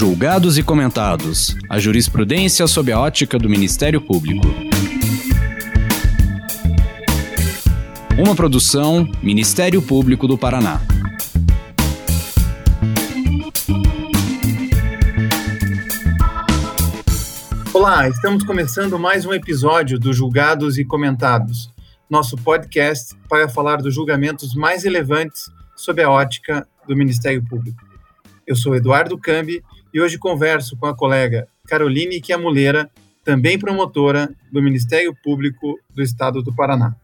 Julgados e comentados. A jurisprudência sob a ótica do Ministério Público. Uma produção Ministério Público do Paraná. Olá, estamos começando mais um episódio do Julgados e Comentados, nosso podcast para falar dos julgamentos mais relevantes sob a ótica do Ministério Público. Eu sou Eduardo Cambi e hoje converso com a colega Caroline Chiamuleira, também promotora do Ministério Público do Estado do Paraná.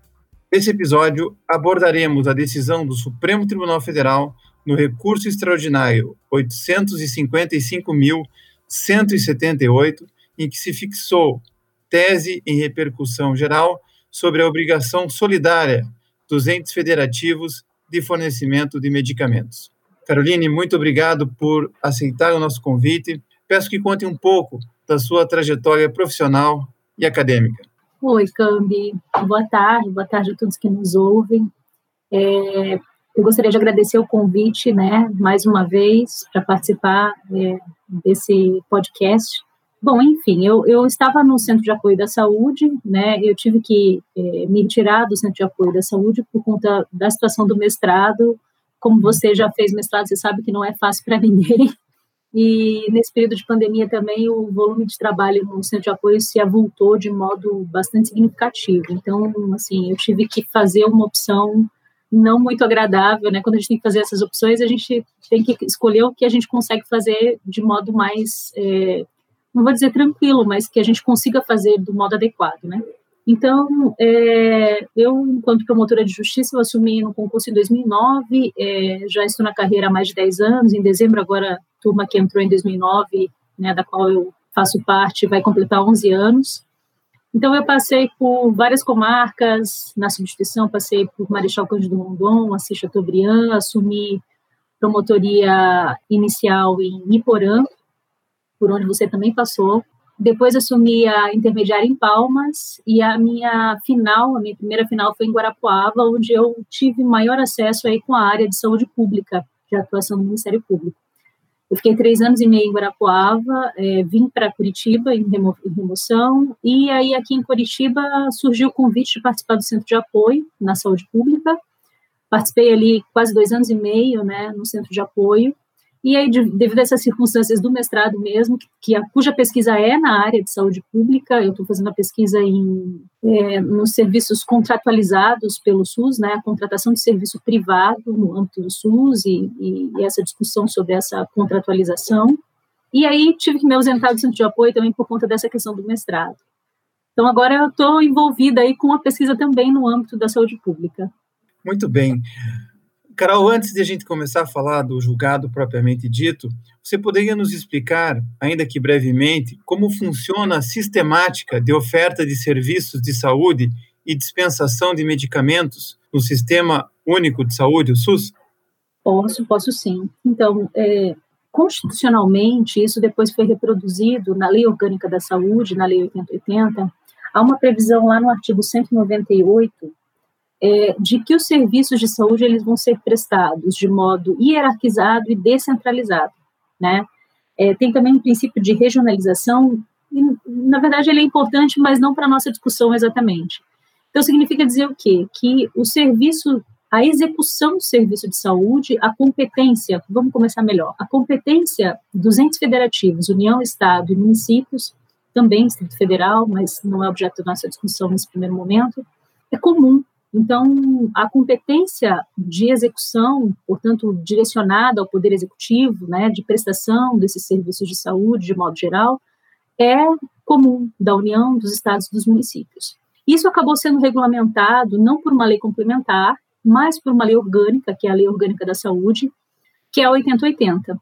Nesse episódio, abordaremos a decisão do Supremo Tribunal Federal no recurso extraordinário 855.178, em que se fixou tese em repercussão geral sobre a obrigação solidária dos entes federativos de fornecimento de medicamentos. Caroline, muito obrigado por aceitar o nosso convite. Peço que conte um pouco da sua trajetória profissional e acadêmica. Oi, Cambi. Boa tarde, boa tarde a todos que nos ouvem. É, eu gostaria de agradecer o convite, né, mais uma vez, para participar é, desse podcast. Bom, enfim, eu, eu estava no Centro de Apoio da Saúde, né, eu tive que é, me retirar do Centro de Apoio da Saúde por conta da situação do mestrado como você já fez mestrado, você sabe que não é fácil para ninguém. E nesse período de pandemia também o volume de trabalho no centro de apoio se avultou de modo bastante significativo. Então, assim, eu tive que fazer uma opção não muito agradável, né? Quando a gente tem que fazer essas opções, a gente tem que escolher o que a gente consegue fazer de modo mais, é, não vou dizer tranquilo, mas que a gente consiga fazer do modo adequado, né? Então, é, eu, enquanto promotora de justiça, eu assumi no concurso em 2009, é, já estou na carreira há mais de 10 anos, em dezembro agora, turma que entrou em 2009, né, da qual eu faço parte, vai completar 11 anos. Então, eu passei por várias comarcas na substituição, passei por Marechal Cândido Rondon, Assis Chateaubriand, assumi promotoria inicial em Iporã, por onde você também passou, depois assumi a intermediária em Palmas e a minha final, a minha primeira final foi em Guarapuava, onde eu tive maior acesso aí com a área de saúde pública, de atuação do Ministério Público. Eu fiquei três anos e meio em Guarapuava, é, vim para Curitiba em, remo em, remoção, e aí aqui em Curitiba surgiu o convite de participar do Centro de Apoio na Saúde Pública. Participei ali quase dois anos e meio, né, no Centro de Apoio, e aí, devido a essas circunstâncias do mestrado mesmo, que a, cuja pesquisa é na área de saúde pública, eu estou fazendo a pesquisa em, é, nos serviços contratualizados pelo SUS, né, a contratação de serviço privado no âmbito do SUS e, e, e essa discussão sobre essa contratualização. E aí tive que me ausentar do centro de apoio também por conta dessa questão do mestrado. Então agora eu estou envolvida aí com a pesquisa também no âmbito da saúde pública. Muito bem. Carol, antes de a gente começar a falar do julgado propriamente dito, você poderia nos explicar, ainda que brevemente, como funciona a sistemática de oferta de serviços de saúde e dispensação de medicamentos no Sistema Único de Saúde, o SUS? Posso, posso sim. Então, é, constitucionalmente, isso depois foi reproduzido na Lei Orgânica da Saúde, na Lei 8080, há uma previsão lá no artigo 198 é, de que os serviços de saúde eles vão ser prestados de modo hierarquizado e descentralizado, né? É, tem também um princípio de regionalização, e, na verdade ele é importante, mas não para a nossa discussão exatamente. Então significa dizer o quê? Que o serviço, a execução do serviço de saúde, a competência, vamos começar melhor, a competência dos entes federativos, União, Estado e municípios, também Distrito Federal, mas não é objeto da nossa discussão nesse primeiro momento, é comum então, a competência de execução, portanto, direcionada ao Poder Executivo, né, de prestação desses serviços de saúde, de modo geral, é comum da União, dos Estados e dos municípios. Isso acabou sendo regulamentado não por uma lei complementar, mas por uma lei orgânica, que é a Lei Orgânica da Saúde, que é a 8080.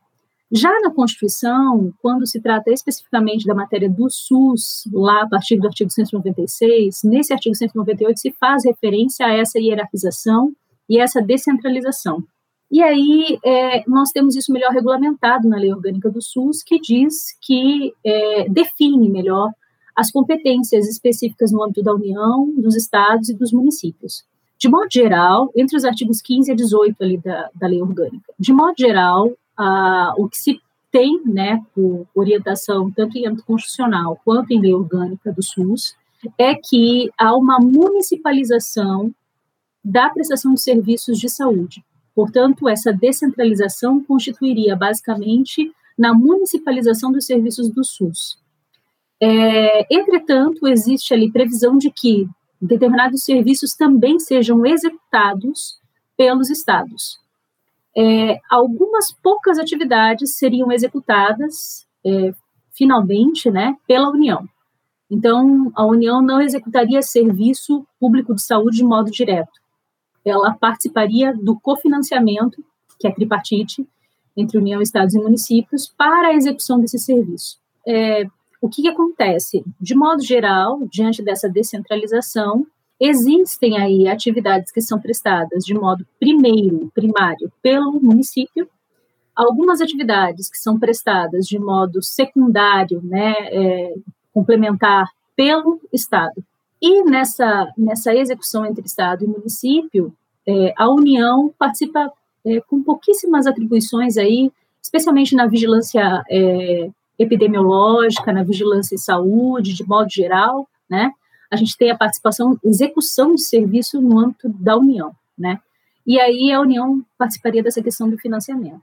Já na Constituição, quando se trata especificamente da matéria do SUS, lá a partir do artigo 196, nesse artigo 198 se faz referência a essa hierarquização e essa descentralização. E aí é, nós temos isso melhor regulamentado na Lei Orgânica do SUS, que diz que é, define melhor as competências específicas no âmbito da União, dos estados e dos municípios. De modo geral, entre os artigos 15 a 18 ali da, da Lei Orgânica, de modo geral, ah, o que se tem, né, por orientação tanto em âmbito constitucional quanto em lei orgânica do SUS, é que há uma municipalização da prestação de serviços de saúde. Portanto, essa descentralização constituiria basicamente na municipalização dos serviços do SUS. É, entretanto, existe ali previsão de que determinados serviços também sejam executados pelos estados. É, algumas poucas atividades seriam executadas é, finalmente né, pela União. Então, a União não executaria serviço público de saúde de modo direto. Ela participaria do cofinanciamento, que é tripartite, entre União, Estados e municípios, para a execução desse serviço. É, o que, que acontece? De modo geral, diante dessa descentralização, Existem aí atividades que são prestadas de modo primeiro, primário, pelo município, algumas atividades que são prestadas de modo secundário, né, é, complementar pelo Estado. E nessa, nessa execução entre Estado e município, é, a União participa é, com pouquíssimas atribuições aí, especialmente na vigilância é, epidemiológica, na vigilância em saúde, de modo geral, né? A gente tem a participação, execução de serviço no âmbito da União, né? E aí a União participaria dessa questão do financiamento.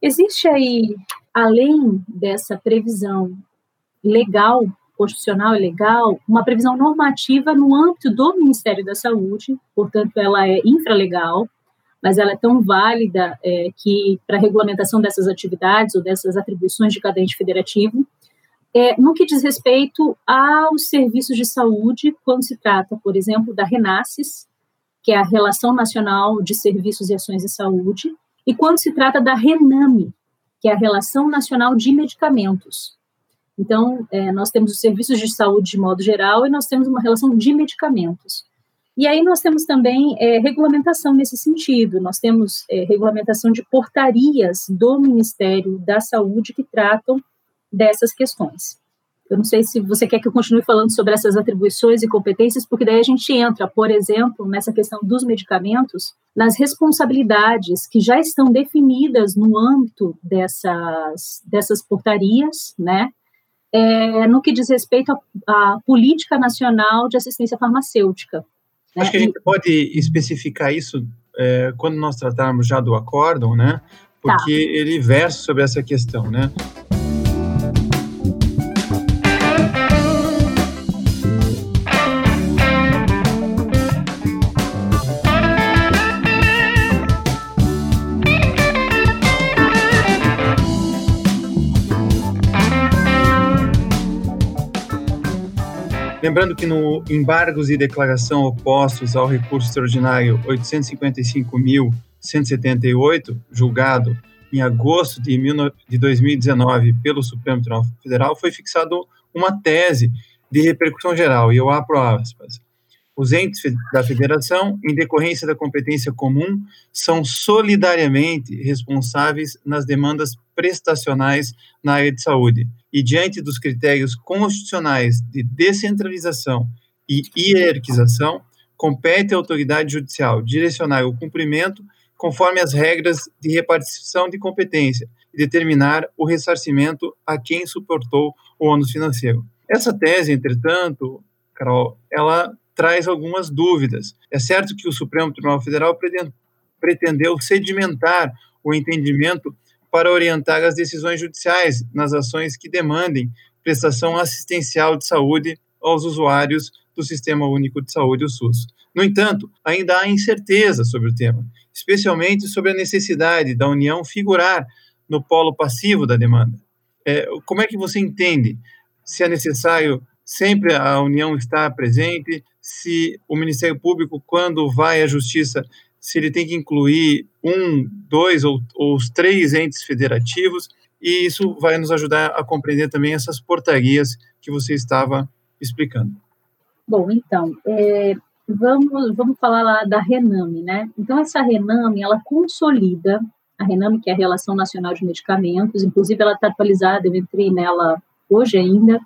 Existe aí, além dessa previsão legal, constitucional e legal, uma previsão normativa no âmbito do Ministério da Saúde, portanto, ela é infralegal, mas ela é tão válida é, que, para regulamentação dessas atividades ou dessas atribuições de cada ente federativo, é, no que diz respeito aos serviços de saúde, quando se trata, por exemplo, da Renasces, que é a Relação Nacional de Serviços e Ações de Saúde, e quando se trata da RENAME, que é a Relação Nacional de Medicamentos. Então, é, nós temos os serviços de saúde de modo geral e nós temos uma relação de medicamentos. E aí nós temos também é, regulamentação nesse sentido. Nós temos é, regulamentação de portarias do Ministério da Saúde que tratam dessas questões. Eu não sei se você quer que eu continue falando sobre essas atribuições e competências, porque daí a gente entra, por exemplo, nessa questão dos medicamentos, nas responsabilidades que já estão definidas no âmbito dessas, dessas portarias, né? É, no que diz respeito à política nacional de assistência farmacêutica. Né? Acho que a gente pode especificar isso é, quando nós tratarmos já do acórdão, né? Porque tá. ele versa sobre essa questão, né? Lembrando que no embargos e declaração opostos ao recurso extraordinário 855.178, julgado em agosto de 2019 pelo Supremo Tribunal Federal, foi fixado uma tese de repercussão geral, e eu abro aspas. Os entes da federação, em decorrência da competência comum, são solidariamente responsáveis nas demandas prestacionais na área de saúde, e diante dos critérios constitucionais de descentralização e hierarquização, compete à autoridade judicial direcionar o cumprimento conforme as regras de repartição de competência e determinar o ressarcimento a quem suportou o ônus financeiro. Essa tese, entretanto, Carol, ela traz algumas dúvidas. É certo que o Supremo Tribunal Federal pretendeu sedimentar o entendimento para orientar as decisões judiciais nas ações que demandem prestação assistencial de saúde aos usuários do Sistema Único de Saúde, o SUS. No entanto, ainda há incerteza sobre o tema, especialmente sobre a necessidade da União figurar no polo passivo da demanda. É, como é que você entende se é necessário sempre a União estar presente, se o Ministério Público, quando vai à Justiça, se ele tem que incluir um, dois ou, ou os três entes federativos, e isso vai nos ajudar a compreender também essas portarias que você estava explicando. Bom, então, é, vamos, vamos falar lá da RENAME, né? Então, essa RENAME, ela consolida, a RENAME, que é a Relação Nacional de Medicamentos, inclusive ela está atualizada, eu entrei nela hoje ainda,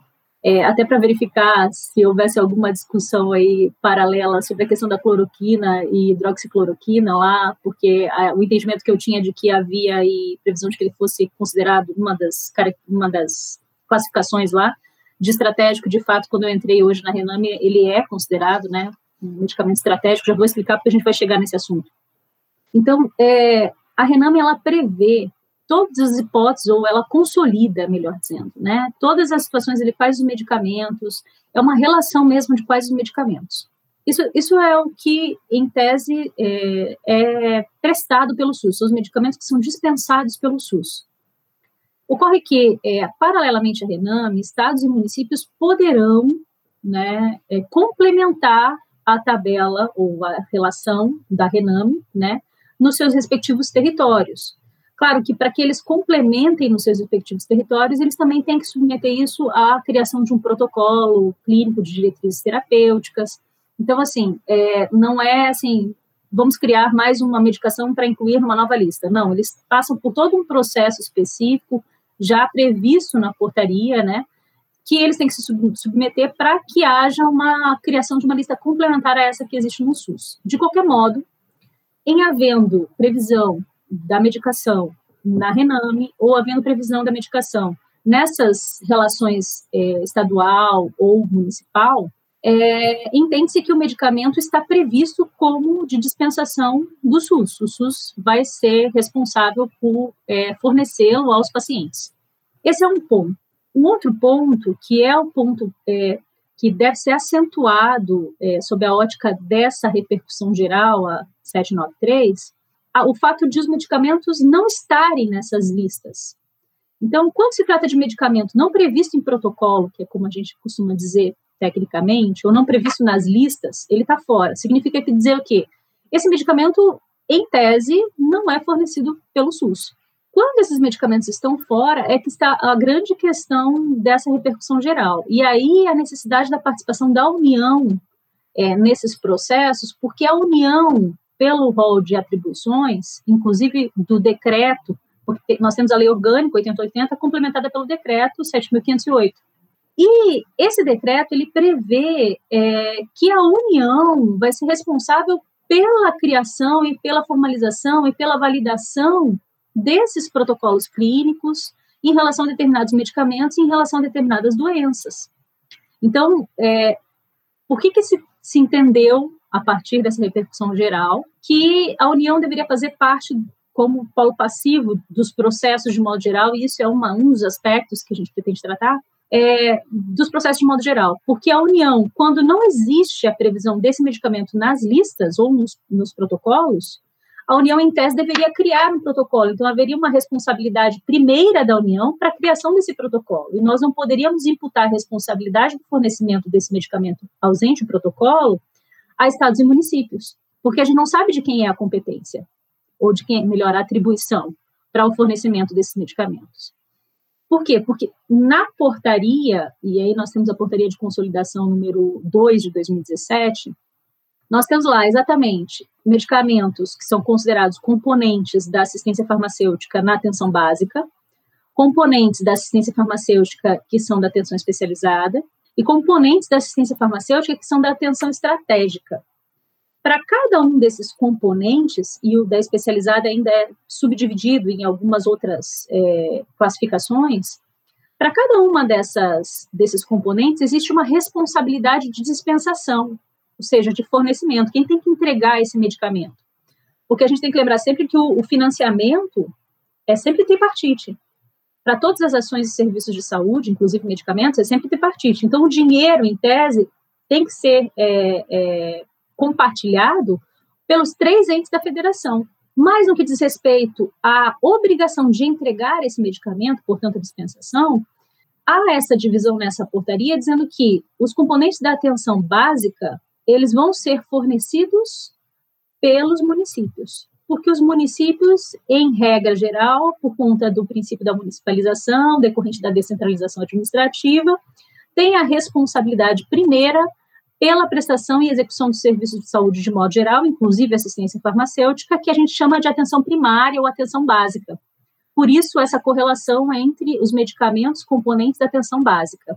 é, até para verificar se houvesse alguma discussão aí paralela sobre a questão da cloroquina e hidroxicloroquina lá, porque a, o entendimento que eu tinha de que havia aí previsão de que ele fosse considerado uma das, uma das classificações lá de estratégico, de fato, quando eu entrei hoje na Rename, ele é considerado, né, um medicamento estratégico, já vou explicar porque a gente vai chegar nesse assunto. Então, é, a Rename, ela prevê todas as hipóteses, ou ela consolida, melhor dizendo, né? Todas as situações, ele faz os medicamentos, é uma relação mesmo de quais os medicamentos. Isso, isso é o que, em tese, é, é prestado pelo SUS, são os medicamentos que são dispensados pelo SUS. Ocorre que, é, paralelamente à Rename, estados e municípios poderão né, é, complementar a tabela ou a relação da Rename né, nos seus respectivos territórios. Claro que para que eles complementem nos seus respectivos territórios, eles também têm que submeter isso à criação de um protocolo clínico de diretrizes terapêuticas. Então, assim, é, não é assim, vamos criar mais uma medicação para incluir numa nova lista. Não, eles passam por todo um processo específico, já previsto na portaria, né, que eles têm que se submeter para que haja uma criação de uma lista complementar a essa que existe no SUS. De qualquer modo, em havendo previsão da medicação na Rename ou havendo previsão da medicação nessas relações é, estadual ou municipal, é, entende-se que o medicamento está previsto como de dispensação do SUS. O SUS vai ser responsável por é, fornecê-lo aos pacientes. Esse é um ponto. Um outro ponto, que é o ponto é, que deve ser acentuado é, sob a ótica dessa repercussão geral, a 793, o fato de os medicamentos não estarem nessas listas. Então, quando se trata de medicamento não previsto em protocolo, que é como a gente costuma dizer tecnicamente, ou não previsto nas listas, ele está fora. Significa que dizer o quê? Esse medicamento, em tese, não é fornecido pelo SUS. Quando esses medicamentos estão fora, é que está a grande questão dessa repercussão geral. E aí a necessidade da participação da União é, nesses processos, porque a União pelo rol de atribuições, inclusive do decreto, porque nós temos a lei orgânica 8080 complementada pelo decreto 7.508. E esse decreto ele prevê é, que a União vai ser responsável pela criação e pela formalização e pela validação desses protocolos clínicos em relação a determinados medicamentos e em relação a determinadas doenças. Então, é, por que, que se, se entendeu a partir dessa repercussão geral, que a União deveria fazer parte como polo passivo dos processos de modo geral, e isso é uma, um dos aspectos que a gente pretende tratar, é, dos processos de modo geral. Porque a União, quando não existe a previsão desse medicamento nas listas ou nos, nos protocolos, a União, em tese, deveria criar um protocolo. Então, haveria uma responsabilidade primeira da União para a criação desse protocolo. E nós não poderíamos imputar a responsabilidade do fornecimento desse medicamento ausente do protocolo a estados e municípios, porque a gente não sabe de quem é a competência, ou de quem melhor, a atribuição para o fornecimento desses medicamentos. Por quê? Porque na portaria, e aí nós temos a portaria de consolidação número 2 de 2017, nós temos lá exatamente medicamentos que são considerados componentes da assistência farmacêutica na atenção básica, componentes da assistência farmacêutica que são da atenção especializada e componentes da assistência farmacêutica que são da atenção estratégica. Para cada um desses componentes, e o da especializada ainda é subdividido em algumas outras é, classificações, para cada uma dessas, desses componentes existe uma responsabilidade de dispensação, ou seja, de fornecimento. Quem tem que entregar esse medicamento? Porque a gente tem que lembrar sempre que o, o financiamento é sempre tripartite para todas as ações e serviços de saúde, inclusive medicamentos, é sempre tripartite. Então, o dinheiro, em tese, tem que ser é, é, compartilhado pelos três entes da federação. Mas no que diz respeito à obrigação de entregar esse medicamento, portanto, a dispensação, há essa divisão nessa portaria dizendo que os componentes da atenção básica, eles vão ser fornecidos pelos municípios porque os municípios, em regra geral, por conta do princípio da municipalização, decorrente da descentralização administrativa, têm a responsabilidade primeira pela prestação e execução dos serviços de saúde de modo geral, inclusive assistência farmacêutica, que a gente chama de atenção primária ou atenção básica. Por isso, essa correlação entre os medicamentos componentes da atenção básica.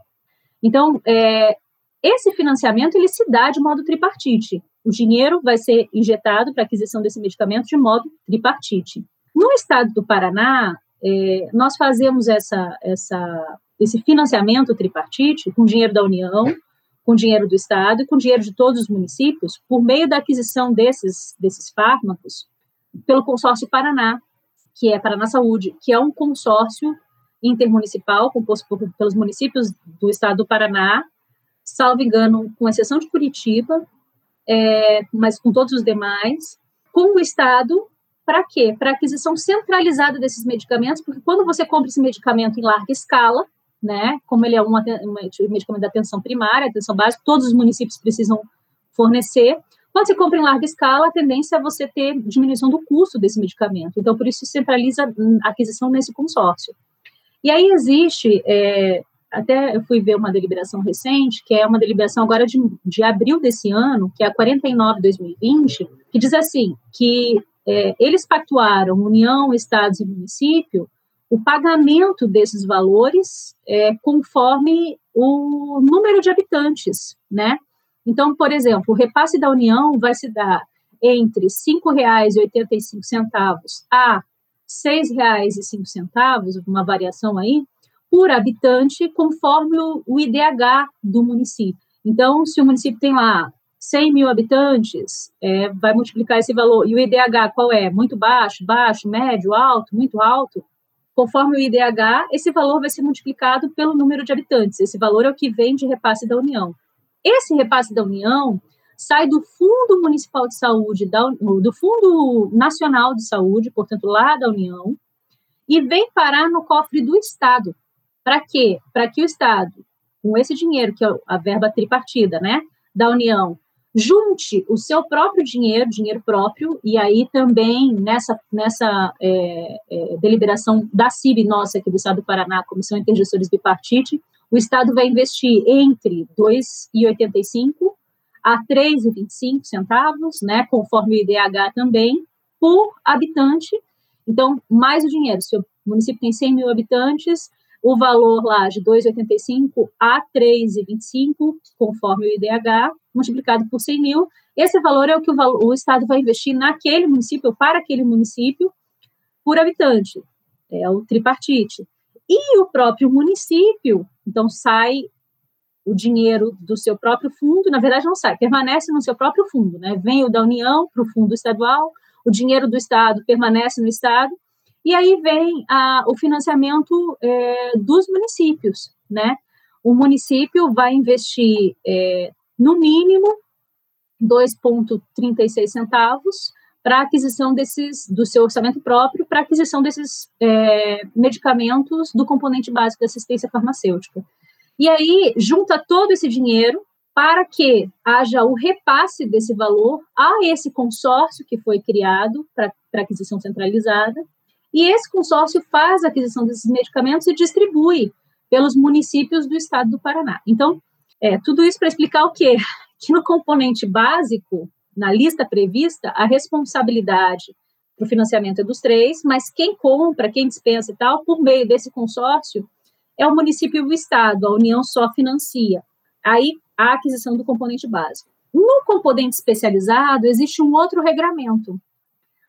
Então, é, esse financiamento ele se dá de modo tripartite. O dinheiro vai ser injetado para aquisição desse medicamento de modo tripartite. No estado do Paraná, é, nós fazemos essa, essa, esse financiamento tripartite com dinheiro da União, com dinheiro do Estado e com dinheiro de todos os municípios, por meio da aquisição desses, desses fármacos, pelo consórcio Paraná, que é Paraná Saúde, que é um consórcio intermunicipal composto por, pelos municípios do Estado do Paraná, salvo engano, com exceção de Curitiba, é, mas com todos os demais, com o Estado, para quê? Para aquisição centralizada desses medicamentos, porque quando você compra esse medicamento em larga escala, né, como ele é um medicamento da atenção primária, atenção básica, todos os municípios precisam fornecer. Quando você compra em larga escala, a tendência é você ter diminuição do custo desse medicamento. Então, por isso, centraliza a aquisição nesse consórcio. E aí existe é, até eu fui ver uma deliberação recente, que é uma deliberação agora de, de abril desse ano, que é a 49-2020, que diz assim, que é, eles pactuaram, União, Estados e município, o pagamento desses valores é, conforme o número de habitantes, né? Então, por exemplo, o repasse da União vai se dar entre R$ 5,85 a R$ 6,05, uma variação aí, por habitante, conforme o, o IDH do município. Então, se o município tem lá 100 mil habitantes, é, vai multiplicar esse valor. E o IDH qual é? Muito baixo, baixo, médio, alto, muito alto. Conforme o IDH, esse valor vai ser multiplicado pelo número de habitantes. Esse valor é o que vem de repasse da União. Esse repasse da União sai do Fundo Municipal de Saúde, da, do Fundo Nacional de Saúde, portanto, lá da União, e vem parar no cofre do Estado. Para quê? Para que o Estado, com esse dinheiro, que é a verba tripartida, né, da União, junte o seu próprio dinheiro, dinheiro próprio, e aí também nessa, nessa é, é, deliberação da CIB nossa aqui do Estado do Paraná, Comissão Intergestores Bipartite, o Estado vai investir entre 2,85 a 3,25 centavos, né, conforme o IDH também, por habitante. Então, mais o dinheiro. Se o município tem 100 mil habitantes, o valor lá de 2,85 a 3,25, conforme o IDH, multiplicado por 100 mil, esse valor é o que o, o, Estado vai investir naquele município, para aquele município, por habitante. É o tripartite. E o próprio município, então sai o dinheiro do seu próprio fundo, na verdade não sai, permanece no seu próprio fundo, né? Vem o da União para o fundo estadual, o dinheiro do Estado permanece no Estado, e aí vem a, o financiamento é, dos municípios, né? O município vai investir, é, no mínimo, 2,36 centavos para aquisição desses, do seu orçamento próprio, para aquisição desses é, medicamentos do componente básico da assistência farmacêutica. E aí, junta todo esse dinheiro para que haja o repasse desse valor a esse consórcio que foi criado para aquisição centralizada, e esse consórcio faz a aquisição desses medicamentos e distribui pelos municípios do estado do Paraná. Então, é, tudo isso para explicar o quê? Que no componente básico, na lista prevista, a responsabilidade para o financiamento é dos três, mas quem compra, quem dispensa e tal, por meio desse consórcio, é o município e o estado, a União só financia. Aí, a aquisição do componente básico. No componente especializado, existe um outro regramento,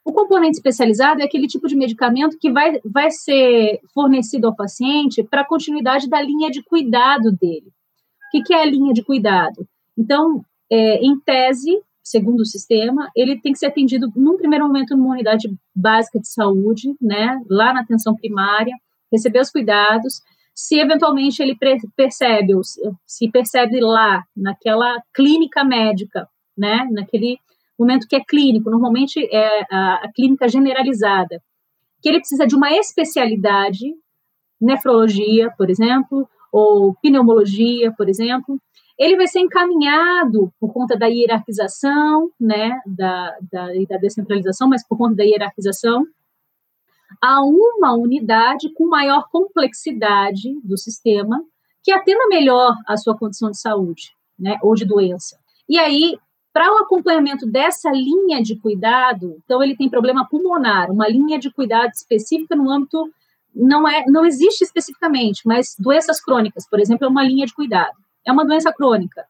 o componente especializado é aquele tipo de medicamento que vai, vai ser fornecido ao paciente para continuidade da linha de cuidado dele. O que, que é a linha de cuidado? Então, é, em tese, segundo o sistema, ele tem que ser atendido num primeiro momento numa unidade básica de saúde, né, lá na atenção primária, receber os cuidados. Se eventualmente ele percebe, se percebe lá naquela clínica médica, né, naquele momento que é clínico, normalmente é a, a clínica generalizada, que ele precisa de uma especialidade, nefrologia, por exemplo, ou pneumologia, por exemplo, ele vai ser encaminhado por conta da hierarquização, né, da, da, da descentralização, mas por conta da hierarquização, a uma unidade com maior complexidade do sistema, que atenda melhor a sua condição de saúde, né, ou de doença. E aí, para o acompanhamento dessa linha de cuidado, então ele tem problema pulmonar, uma linha de cuidado específica no âmbito não é, não existe especificamente, mas doenças crônicas, por exemplo, é uma linha de cuidado. É uma doença crônica.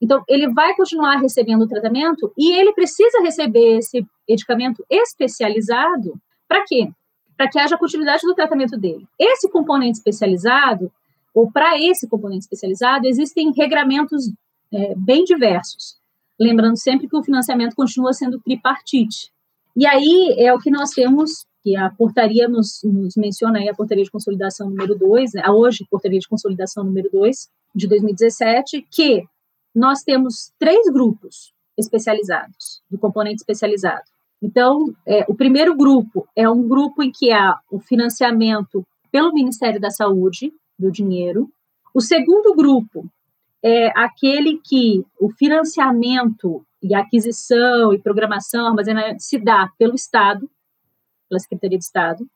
Então, ele vai continuar recebendo o tratamento e ele precisa receber esse medicamento especializado para quê? Para que haja continuidade do tratamento dele. Esse componente especializado, ou para esse componente especializado, existem regramentos é, bem diversos. Lembrando sempre que o financiamento continua sendo tripartite. E aí é o que nós temos, que a portaria nos, nos menciona aí, a portaria de consolidação número 2, a hoje, portaria de consolidação número 2, de 2017, que nós temos três grupos especializados, do componente especializado. Então, é, o primeiro grupo é um grupo em que há o financiamento pelo Ministério da Saúde do dinheiro. O segundo grupo é aquele que o financiamento e aquisição e programação, armazenamento se dá pelo Estado, pela Secretaria de Estado.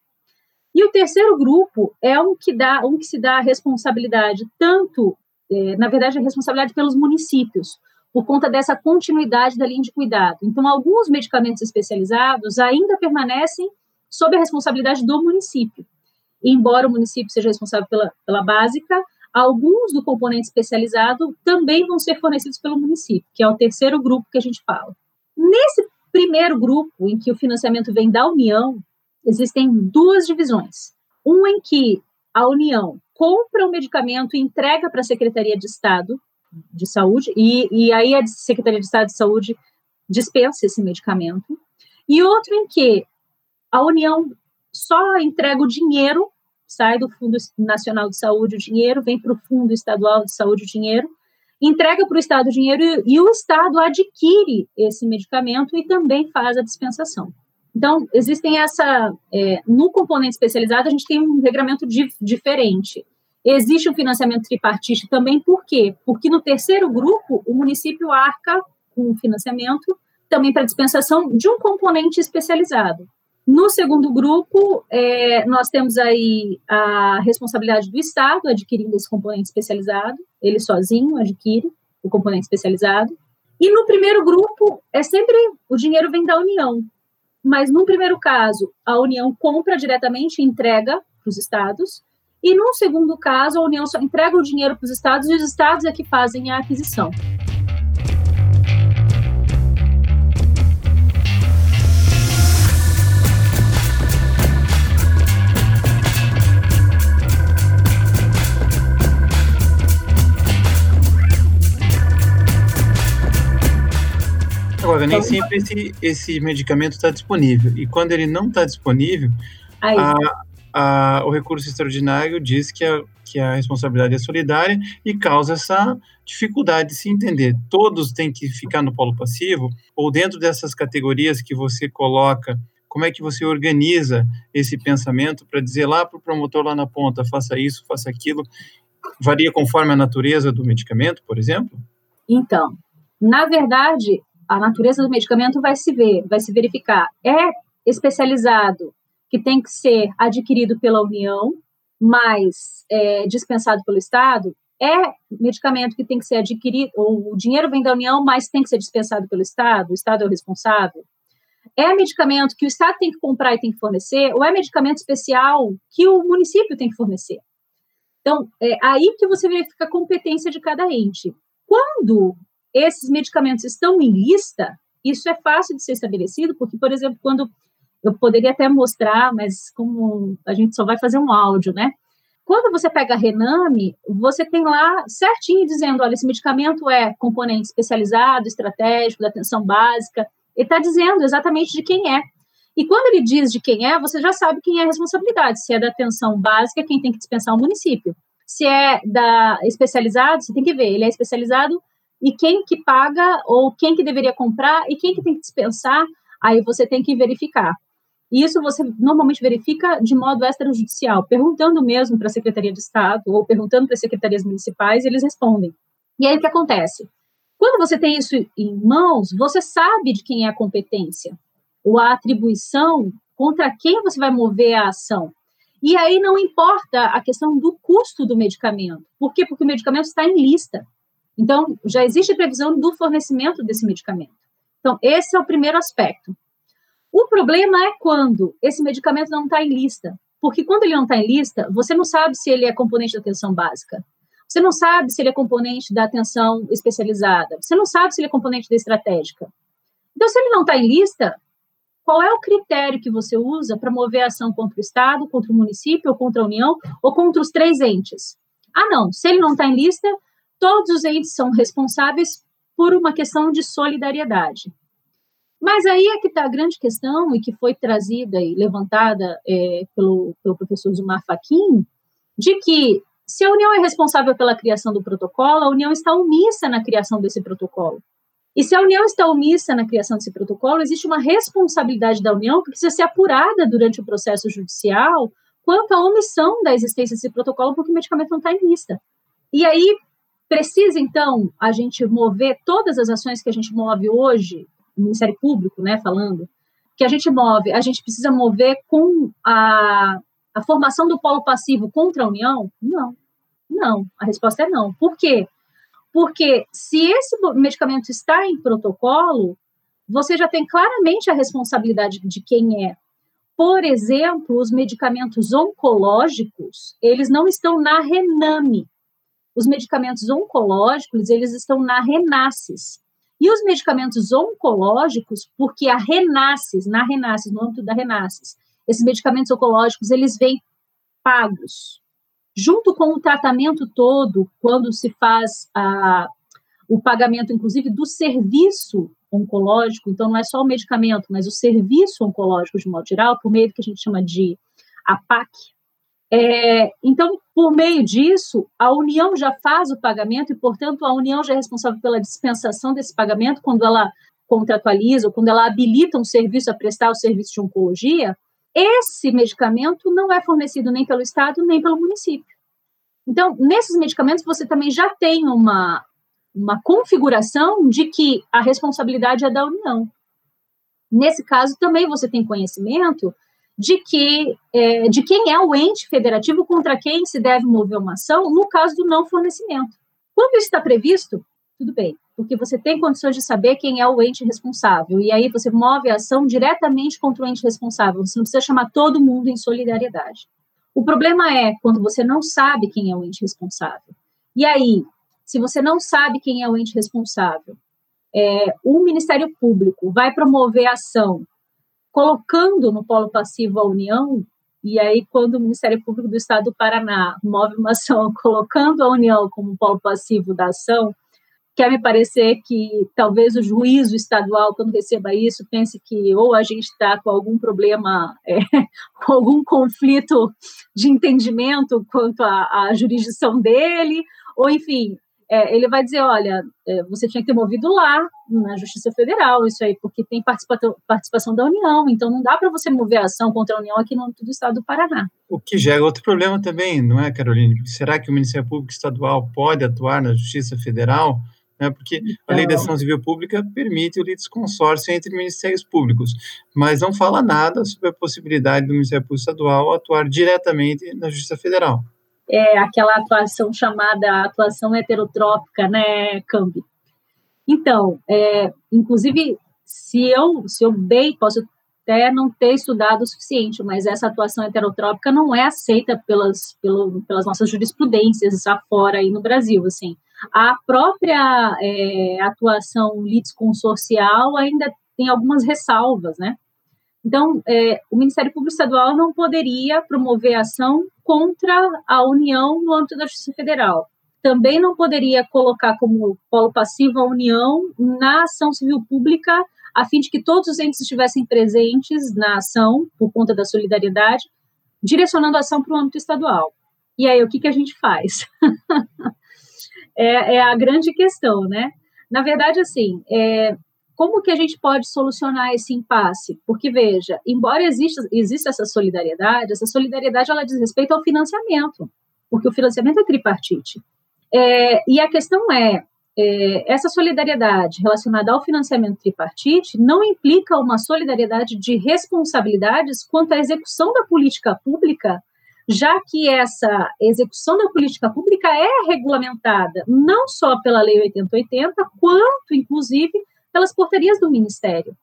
E o terceiro grupo é um que dá, um que se dá a responsabilidade tanto é, na verdade, a responsabilidade pelos municípios, por conta dessa continuidade da linha de cuidado. Então, alguns medicamentos especializados ainda permanecem sob a responsabilidade do município. embora o município seja responsável pela, pela básica, alguns do componente especializado também vão ser fornecidos pelo município, que é o terceiro grupo que a gente fala. Nesse primeiro grupo, em que o financiamento vem da União, existem duas divisões. Um em que a União compra o medicamento e entrega para a Secretaria de Estado de Saúde, e, e aí a Secretaria de Estado de Saúde dispensa esse medicamento, e outro em que a União só entrega o dinheiro, sai do Fundo Nacional de Saúde o dinheiro, vem para o Fundo Estadual de Saúde o dinheiro, entrega para o Estado o dinheiro e, e o Estado adquire esse medicamento e também faz a dispensação. Então, existem essa. É, no componente especializado, a gente tem um regramento diferente. Existe o financiamento tripartite também, por quê? Porque no terceiro grupo, o município arca com o financiamento também para dispensação de um componente especializado. No segundo grupo, é, nós temos aí a responsabilidade do Estado adquirindo esse componente especializado, ele sozinho adquire o componente especializado. E no primeiro grupo, é sempre o dinheiro vem da União, mas no primeiro caso, a União compra diretamente e entrega para os estados, e no segundo caso, a União só entrega o dinheiro para os estados e os estados é que fazem a aquisição. Agora, nem então, sempre esse, esse medicamento está disponível. E quando ele não está disponível, a, a, o recurso extraordinário diz que a, que a responsabilidade é solidária e causa essa dificuldade de se entender. Todos têm que ficar no polo passivo, ou dentro dessas categorias que você coloca, como é que você organiza esse pensamento para dizer lá para o promotor lá na ponta, faça isso, faça aquilo, varia conforme a natureza do medicamento, por exemplo? Então, na verdade, a natureza do medicamento vai se ver, vai se verificar. É especializado, que tem que ser adquirido pela União, mas é, dispensado pelo Estado, é medicamento que tem que ser adquirido, ou o dinheiro vem da União, mas tem que ser dispensado pelo Estado, o Estado é o responsável. É medicamento que o Estado tem que comprar e tem que fornecer, ou é medicamento especial que o município tem que fornecer. Então, é aí que você verifica a competência de cada ente. Quando esses medicamentos estão em lista, isso é fácil de ser estabelecido, porque, por exemplo, quando eu poderia até mostrar, mas como a gente só vai fazer um áudio, né? Quando você pega a Rename, você tem lá certinho dizendo, olha, esse medicamento é componente especializado, estratégico, da atenção básica, ele está dizendo exatamente de quem é. E quando ele diz de quem é, você já sabe quem é a responsabilidade. Se é da atenção básica, quem tem que dispensar o município. Se é da especializado, você tem que ver, ele é especializado e quem que paga ou quem que deveria comprar e quem que tem que dispensar, aí você tem que verificar. E isso você normalmente verifica de modo extrajudicial, perguntando mesmo para a Secretaria de Estado ou perguntando para as secretarias municipais, eles respondem. E aí o que acontece? Quando você tem isso em mãos, você sabe de quem é a competência ou a atribuição contra quem você vai mover a ação. E aí não importa a questão do custo do medicamento. Por quê? Porque o medicamento está em lista. Então, já existe previsão do fornecimento desse medicamento. Então, esse é o primeiro aspecto. O problema é quando esse medicamento não está em lista. Porque quando ele não está em lista, você não sabe se ele é componente da atenção básica. Você não sabe se ele é componente da atenção especializada. Você não sabe se ele é componente da estratégica. Então, se ele não está em lista, qual é o critério que você usa para mover a ação contra o Estado, contra o município, ou contra a União, ou contra os três entes? Ah, não, se ele não está em lista, todos os entes são responsáveis por uma questão de solidariedade. Mas aí é que está a grande questão, e que foi trazida e levantada é, pelo, pelo professor Zumar Fachin, de que se a União é responsável pela criação do protocolo, a União está omissa na criação desse protocolo. E se a União está omissa na criação desse protocolo, existe uma responsabilidade da União que precisa ser apurada durante o processo judicial quanto à omissão da existência desse protocolo, porque o medicamento não está em lista. E aí precisa, então, a gente mover todas as ações que a gente move hoje, Ministério Público, né, falando, que a gente move, a gente precisa mover com a, a formação do polo passivo contra a União? Não. Não. A resposta é não. Por quê? Porque se esse medicamento está em protocolo, você já tem claramente a responsabilidade de quem é. Por exemplo, os medicamentos oncológicos, eles não estão na Rename. Os medicamentos oncológicos, eles estão na Renasces. E os medicamentos oncológicos, porque a Renasces, na Renasces, no âmbito da Renasces, esses medicamentos oncológicos, eles vêm pagos junto com o tratamento todo, quando se faz a, o pagamento, inclusive, do serviço oncológico, então não é só o medicamento, mas o serviço oncológico de modo geral, por meio do que a gente chama de APAC. É, então, por meio disso, a União já faz o pagamento e, portanto, a União já é responsável pela dispensação desse pagamento quando ela contratualiza ou quando ela habilita um serviço a prestar o serviço de oncologia, esse medicamento não é fornecido nem pelo Estado, nem pelo município. Então, nesses medicamentos, você também já tem uma, uma configuração de que a responsabilidade é da União. Nesse caso, também você tem conhecimento de que é, de quem é o ente federativo contra quem se deve mover uma ação no caso do não fornecimento. Quando isso está previsto, tudo bem porque você tem condições de saber quem é o ente responsável. E aí você move a ação diretamente contra o ente responsável. Você não precisa chamar todo mundo em solidariedade. O problema é quando você não sabe quem é o ente responsável. E aí, se você não sabe quem é o ente responsável, é, o Ministério Público vai promover a ação colocando no polo passivo a União, e aí, quando o Ministério Público do Estado do Paraná move uma ação colocando a União como polo passivo da ação, quer me parecer que talvez o juízo estadual, quando receba isso, pense que ou a gente está com algum problema, é, com algum conflito de entendimento quanto à, à jurisdição dele, ou enfim, é, ele vai dizer, olha, é, você tinha que ter movido lá, na Justiça Federal, isso aí, porque tem participação, participação da União, então não dá para você mover a ação contra a União aqui no âmbito do Estado do Paraná. O que gera outro problema também, não é, Caroline? Será que o Ministério Público Estadual pode atuar na Justiça Federal né, porque então, a lei da ação civil pública permite o litisconsórcio entre ministérios públicos, mas não fala nada sobre a possibilidade do Ministério Público Estadual atuar diretamente na Justiça Federal. É aquela atuação chamada atuação heterotrópica, né, Cambi? Então, é, inclusive, se eu, se eu bem posso até não ter estudado o suficiente, mas essa atuação heterotrópica não é aceita pelas, pelo, pelas nossas jurisprudências afora aí no Brasil, assim. A própria é, atuação litisconsorcial ainda tem algumas ressalvas, né? Então, é, o Ministério Público Estadual não poderia promover ação contra a União no âmbito da Justiça Federal. Também não poderia colocar como polo passivo a União na ação civil pública a fim de que todos os entes estivessem presentes na ação, por conta da solidariedade, direcionando a ação para o âmbito estadual. E aí, o que, que a gente faz? é, é, a grande questão, né? Na verdade, assim, é, como que a gente pode solucionar esse impasse? Porque, veja, embora exista, exista essa solidariedade, essa solidariedade ela diz respeito ao financiamento, porque o financiamento é tripartite. É, e a questão é, é, essa solidariedade relacionada ao financiamento tripartite não implica uma solidariedade de responsabilidades quanto à execução da política pública, já que essa execução da política pública é regulamentada não só pela Lei 8080, quanto, inclusive, pelas portarias do Ministério.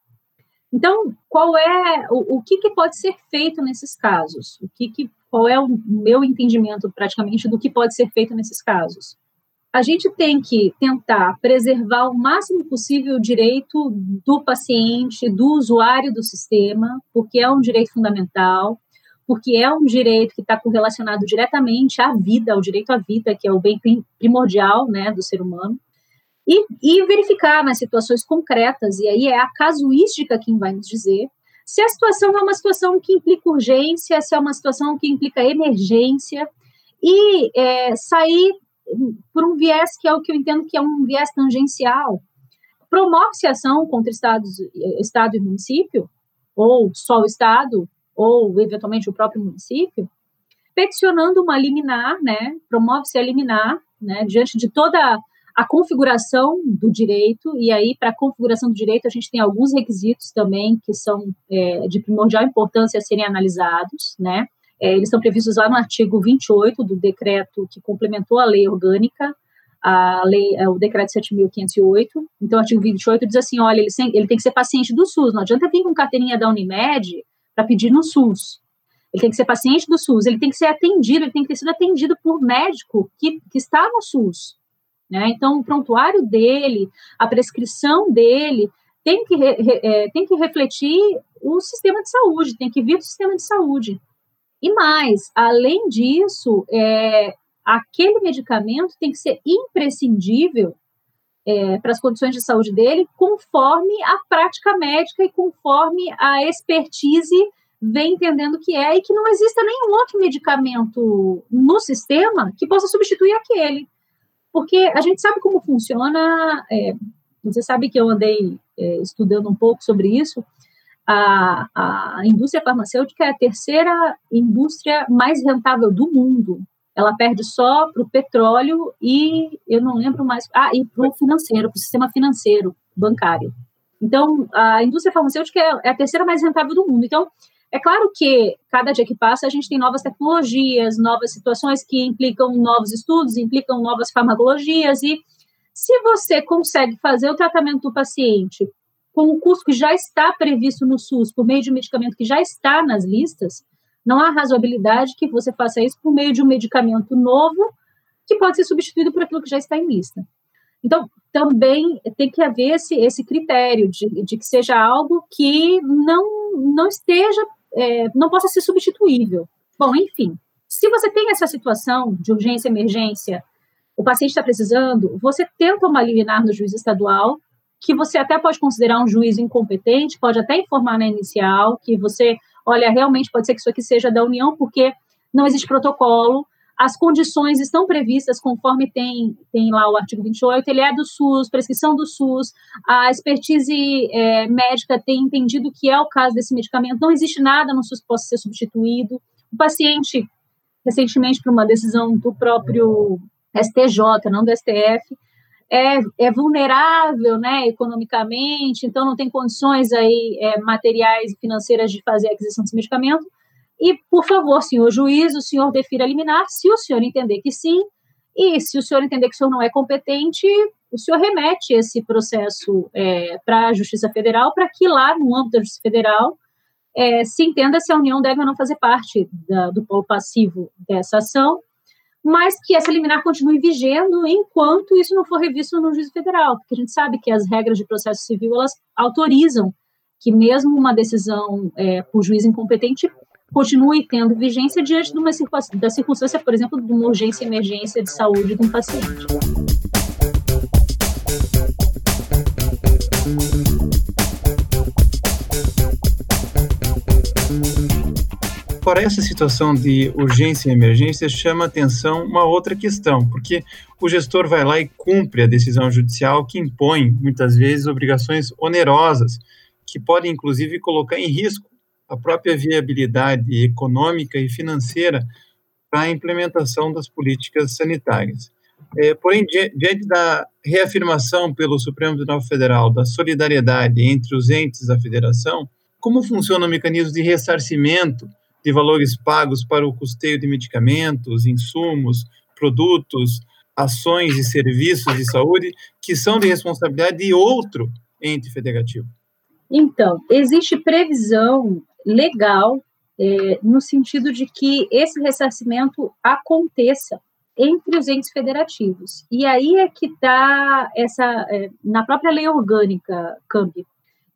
Então, qual é o, o que, que, pode ser feito nesses casos? O que, que qual é o meu entendimento praticamente do que pode ser feito nesses casos? A gente tem que tentar preservar o máximo possível o direito do paciente, do usuário do sistema, porque é um direito fundamental, porque é um direito que está correlacionado diretamente à vida, ao direito à vida, que é o bem primordial né, do ser humano. E, e, verificar nas situações concretas, e aí é a casuística quem vai nos dizer, se a situação é uma situação que implica urgência, se é uma situação que implica emergência, e é, sair por um viés que é o que eu entendo que é um viés tangencial. Promove-se ação contra estados, Estado e município, ou só o Estado, ou eventualmente o próprio município, peticionando uma liminar, né? Promove-se a liminar, né? Diante de toda a configuração do direito, e aí, para a configuração do direito, a gente tem alguns requisitos também que são é, de primordial importância a serem analisados, né? É, eles estão previstos lá no artigo 28 do decreto que complementou a lei orgânica, a lei, é, o decreto 7.508. Então, o artigo 28 diz assim: olha, ele, ele tem que ser paciente do SUS, não adianta vir com carteirinha da Unimed para pedir no SUS. Ele tem que ser paciente do SUS, ele tem que ser atendido, ele tem que ter sido atendido por médico que, que está no SUS. Né? Então, o prontuário dele, a prescrição dele, tem que, é, tem que refletir o sistema de saúde, tem que vir do sistema de saúde. E mais, além disso, é, aquele medicamento tem que ser imprescindível é, para as condições de saúde dele, conforme a prática médica e conforme a expertise vem entendendo que é, e que não exista nenhum outro medicamento no sistema que possa substituir aquele. Porque a gente sabe como funciona, é, você sabe que eu andei é, estudando um pouco sobre isso, a, a indústria farmacêutica é a terceira indústria mais rentável do mundo. Ela perde só para o petróleo e eu não lembro mais. Ah, e para o financeiro, para o sistema financeiro bancário. Então, a indústria farmacêutica é, é a terceira mais rentável do mundo. Então, é claro que cada dia que passa a gente tem novas tecnologias, novas situações que implicam novos estudos, implicam novas farmacologias e se você consegue fazer o tratamento do paciente com o custo que já está previsto no SUS por meio de um medicamento que já está nas listas, não há razoabilidade que você faça isso por meio de um medicamento novo que pode ser substituído por aquilo que já está em lista. Então, também tem que haver esse, esse critério de, de que seja algo que não, não esteja é, não possa ser substituível. Bom, enfim, se você tem essa situação de urgência emergência, o paciente está precisando, você tenta uma liminar no juiz estadual, que você até pode considerar um juiz incompetente, pode até informar na inicial que você, olha, realmente pode ser que isso aqui seja da União, porque não existe protocolo, as condições estão previstas conforme tem, tem lá o artigo 28, ele é do SUS, prescrição do SUS, a expertise é, médica tem entendido que é o caso desse medicamento, não existe nada no SUS que possa ser substituído. O paciente, recentemente, por uma decisão do próprio STJ, não do STF, é, é vulnerável, né, economicamente, então não tem condições aí é, materiais e financeiras de fazer a aquisição desse medicamento, e, por favor, senhor juiz, o senhor defira liminar, se o senhor entender que sim, e se o senhor entender que o senhor não é competente, o senhor remete esse processo é, para a Justiça Federal, para que lá, no âmbito da Justiça Federal, é, se entenda se a União deve ou não fazer parte da, do polo passivo dessa ação, mas que essa liminar continue vigendo enquanto isso não for revisto no juízo federal, porque a gente sabe que as regras de processo civil elas autorizam que mesmo uma decisão é, por juiz incompetente continue tendo vigência diante de uma da circunstância, por exemplo, de uma urgência e emergência de saúde de um paciente. Para essa situação de urgência e emergência, chama atenção uma outra questão, porque o gestor vai lá e cumpre a decisão judicial que impõe, muitas vezes, obrigações onerosas, que podem, inclusive, colocar em risco a própria viabilidade econômica e financeira para a implementação das políticas sanitárias. É, porém, diante da reafirmação pelo Supremo Tribunal Federal da solidariedade entre os entes da federação, como funciona o mecanismo de ressarcimento de valores pagos para o custeio de medicamentos, insumos, produtos, ações e serviços de saúde que são de responsabilidade de outro ente federativo? Então, existe previsão legal é, no sentido de que esse ressarcimento aconteça entre os entes federativos. E aí é que está essa, é, na própria lei orgânica, CAMB,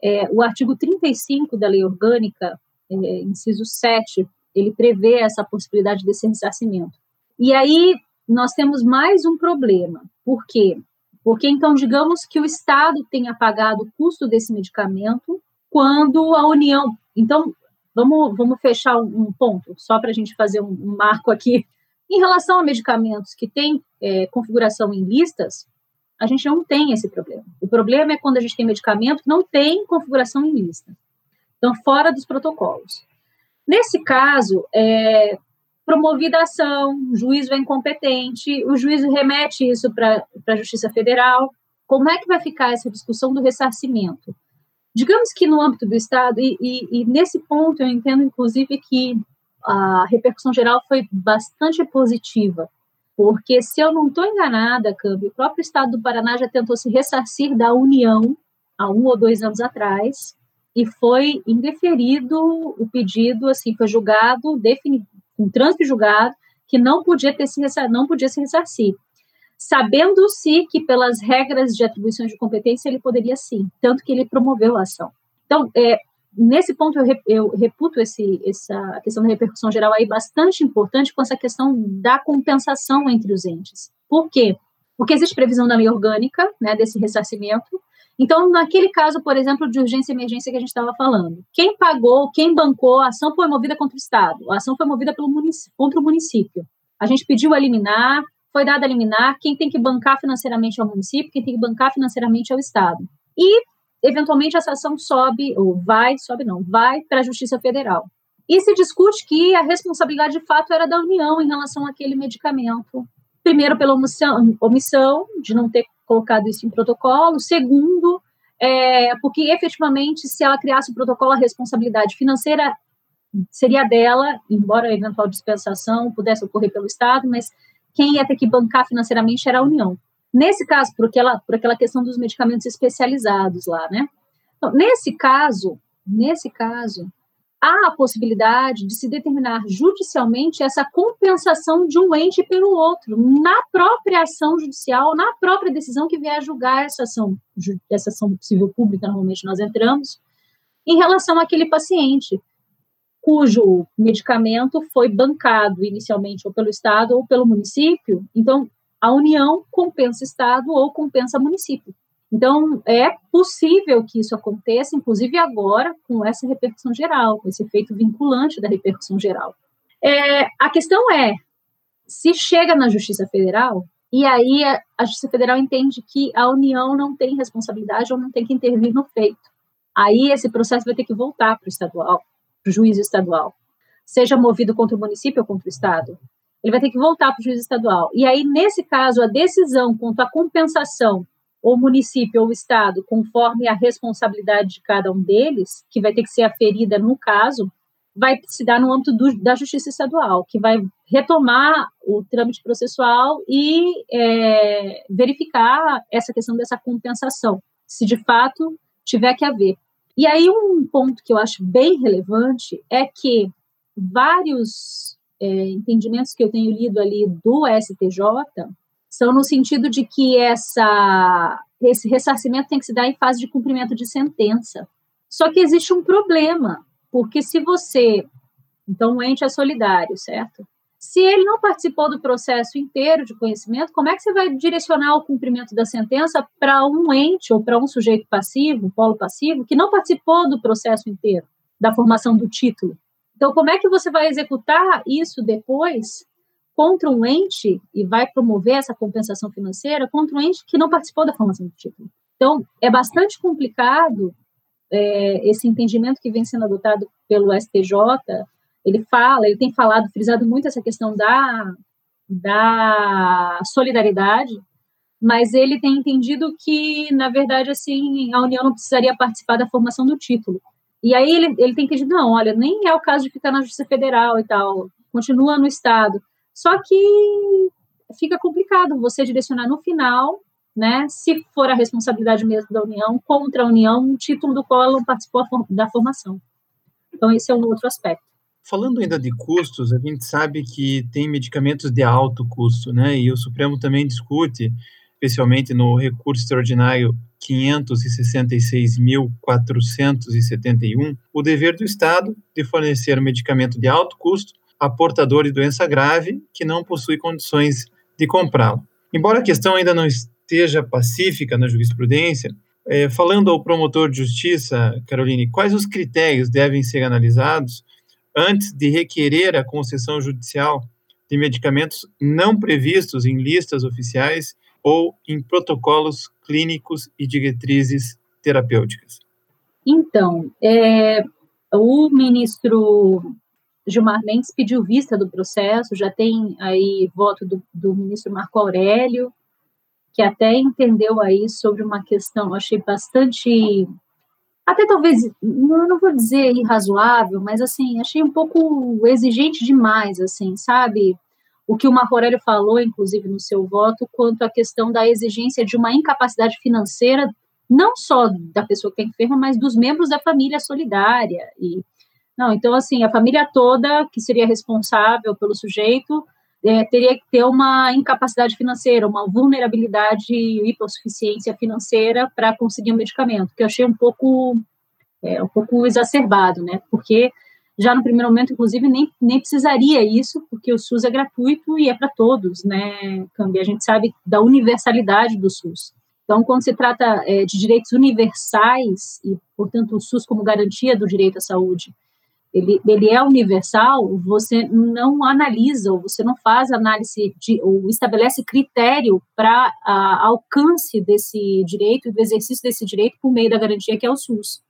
é, o artigo 35 da lei orgânica, é, inciso 7, ele prevê essa possibilidade desse ressarcimento. E aí nós temos mais um problema. Por quê? Porque, então, digamos que o Estado tenha pagado o custo desse medicamento quando a União. Então, vamos, vamos fechar um, ponto, só para a gente fazer um, marco aqui. Em relação a medicamentos que têm é, configuração em listas, a gente não tem esse problema. O problema é quando a gente tem medicamento que não tem configuração em lista. Então, fora dos protocolos. Nesse caso, é, promovida a ação, o juiz vem incompetente, o juiz remete isso para a Justiça Federal. Como é que vai ficar essa discussão do ressarcimento? Digamos que no âmbito do Estado, e, e, e nesse ponto eu entendo, inclusive, que a repercussão geral foi bastante positiva, porque se eu não estou enganada, Câmbio, o próprio Estado do Paraná já tentou se ressarcir da União há um ou dois anos atrás, e foi indeferido o pedido, assim, foi julgado, definido, um trânsito julgado que não podia ter se não podia se ressarcir, sabendo-se que pelas regras de atribuição de competência ele poderia sim, tanto que ele promoveu a ação. Então, é, nesse ponto eu, reputo esse, essa questão da repercussão geral aí bastante importante com essa questão da compensação entre os entes. Por quê? Porque existe previsão da lei orgânica, né, desse ressarcimento, então, naquele caso, por exemplo, de urgência e emergência que a gente estava falando, quem pagou, quem bancou, a ação foi movida contra o Estado, a ação foi movida pelo contra o município. A gente pediu a liminar, foi dada a liminar, quem tem que bancar financeiramente é o município, quem tem que bancar financeiramente é o Estado. E, eventualmente, essa ação sobe, ou vai, sobe não, vai para a Justiça Federal. E se discute que a responsabilidade de fato era da União em relação àquele medicamento. Primeiro, pela omissão, omissão de não ter colocado isso em protocolo. Segundo, é, porque efetivamente, se ela criasse o protocolo, a responsabilidade financeira seria dela, embora a eventual dispensação pudesse ocorrer pelo Estado, mas quem ia ter que bancar financeiramente era a União. Nesse caso, por aquela, por aquela questão dos medicamentos especializados lá, né? Então, nesse caso, nesse caso, há a possibilidade de se determinar judicialmente essa compensação de um ente pelo outro, na própria ação judicial, na própria decisão que vier a julgar essa ação, essa ação civil pública, normalmente nós entramos, em relação àquele paciente cujo medicamento foi bancado inicialmente ou pelo Estado ou pelo município, então a União compensa Estado ou compensa município. Então, é possível que isso aconteça, inclusive agora, com essa repercussão geral, com esse efeito vinculante da repercussão geral. É, a questão é, se chega na Justiça Federal, e aí a Justiça Federal entende que a União não tem responsabilidade ou não tem que intervir no feito. Aí esse processo vai ter que voltar para o estadual, juiz estadual. Seja movido contra o município ou contra o Estado. Ele vai ter que voltar para o juiz estadual. E aí, nesse caso, a decisão quanto à compensação ou município ou estado, conforme a responsabilidade de cada um deles, que vai ter que ser aferida no caso, vai se dar no âmbito do, da justiça estadual, que vai retomar o trâmite processual e é, verificar essa questão dessa compensação, se de fato tiver que haver. E aí um ponto que eu acho bem relevante é que vários é, entendimentos que eu tenho lido ali do STJ são no sentido de que essa, esse ressarcimento tem que se dar em fase de cumprimento de sentença. Só que existe um problema, porque se você. Então, o ente é solidário, certo? Se ele não participou do processo inteiro de conhecimento, como é que você vai direcionar o cumprimento da sentença para um ente ou para um sujeito passivo, polo passivo, que não participou do processo inteiro, da formação do título? Então, como é que você vai executar isso depois contra um ente e vai promover essa compensação financeira contra um ente que não participou da formação do título. Então, é bastante complicado é, esse entendimento que vem sendo adotado pelo STJ. Ele fala, ele tem falado, frisado muito essa questão da, da solidariedade, mas ele tem entendido que, na verdade, assim, a União não precisaria participar da formação do título. E aí ele, ele tem entendido, não, olha, nem é o caso de ficar na Justiça Federal e tal, continua no Estado. Só que fica complicado você direcionar no final né, se for a responsabilidade mesmo da União, contra a União, um título do qual ela não participou da formação. Então, esse é um outro aspecto. Falando ainda de custos, a gente sabe que tem medicamentos de alto custo, né? E o Supremo também discute, especialmente no recurso extraordinário 566.471, o dever do Estado de fornecer medicamento de alto custo a portador de doença grave que não possui condições de comprá-lo. Embora a questão ainda não esteja pacífica na jurisprudência, é, falando ao promotor de justiça, Caroline, quais os critérios devem ser analisados antes de requerer a concessão judicial de medicamentos não previstos em listas oficiais ou em protocolos clínicos e diretrizes terapêuticas? Então, é, o ministro Gilmar Mendes pediu vista do processo, já tem aí voto do, do ministro Marco Aurélio, que até entendeu aí sobre uma questão, achei bastante, até talvez, não, vou dizer irrazoável, mas assim, achei um pouco exigente demais, assim, sabe? O que o Marco Aurélio falou, inclusive, no seu voto, quanto à questão da exigência de uma incapacidade financeira, não só da pessoa que está enferma, mas dos membros da família solidária. E, não, então, assim, a família toda, que seria responsável pelo sujeito, é, teria que ter uma incapacidade financeira, uma vulnerabilidade e hipossuficiência financeira para conseguir um medicamento, que eu achei um pouco, é, um pouco exacerbado, né? Porque já no primeiro momento, inclusive, nem, nem precisaria isso, porque o SUS é gratuito e é para todos, né, Cambi? A gente sabe da universalidade do SUS. Então, quando se trata é, de direitos universais, e, portanto, o SUS como garantia do direito à saúde, ele, ele é universal, você não analisa, ou você não faz análise, de, ou estabelece critério para alcance desse direito, do exercício desse direito por meio da garantia que é o SUS.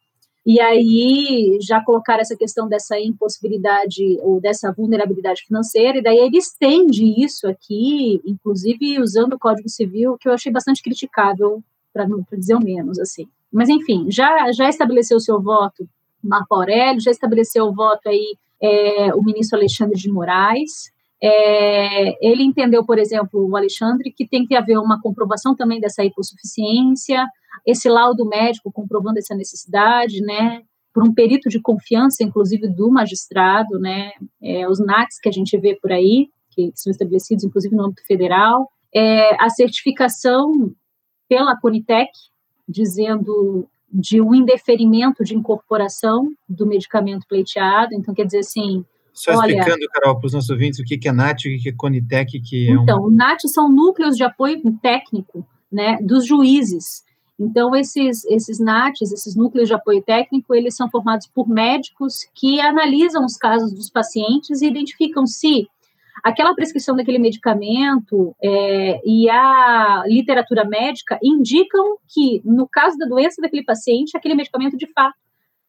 E aí já colocar essa questão dessa impossibilidade ou dessa vulnerabilidade financeira, e daí ele estende isso aqui, inclusive usando o Código Civil, que eu achei bastante criticável, para dizer o menos, assim. Mas, enfim, já, já estabeleceu o seu voto Marco Aurélio, já estabeleceu o voto aí é, o ministro Alexandre de Moraes. É, ele entendeu, por exemplo, o Alexandre, que tem que haver uma comprovação também dessa hipossuficiência, esse laudo médico comprovando essa necessidade, né, por um perito de confiança, inclusive do magistrado, né, é, os NACs que a gente vê por aí, que, que são estabelecidos, inclusive, no âmbito federal, é, a certificação pela Conitec, dizendo de um indeferimento de incorporação do medicamento pleiteado. Então, quer dizer assim. Só olha, explicando, Carol, para os nossos ouvintes, o que é NAT o que é Conitec. Que é então, um... NAT são núcleos de apoio técnico né, dos juízes. Então, esses, esses NATs, esses núcleos de apoio técnico, eles são formados por médicos que analisam os casos dos pacientes e identificam se aquela prescrição daquele medicamento é, e a literatura médica indicam que, no caso da doença daquele paciente, aquele medicamento de fato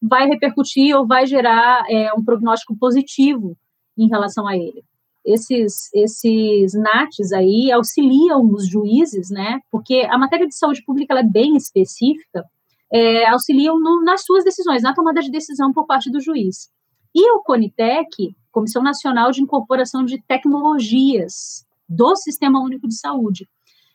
vai repercutir ou vai gerar é, um prognóstico positivo em relação a ele. Esses, esses NATs aí auxiliam os juízes, né? Porque a matéria de saúde pública é bem específica, é, auxiliam no, nas suas decisões, na tomada de decisão por parte do juiz. E o Conitec, Comissão Nacional de Incorporação de Tecnologias do Sistema Único de Saúde.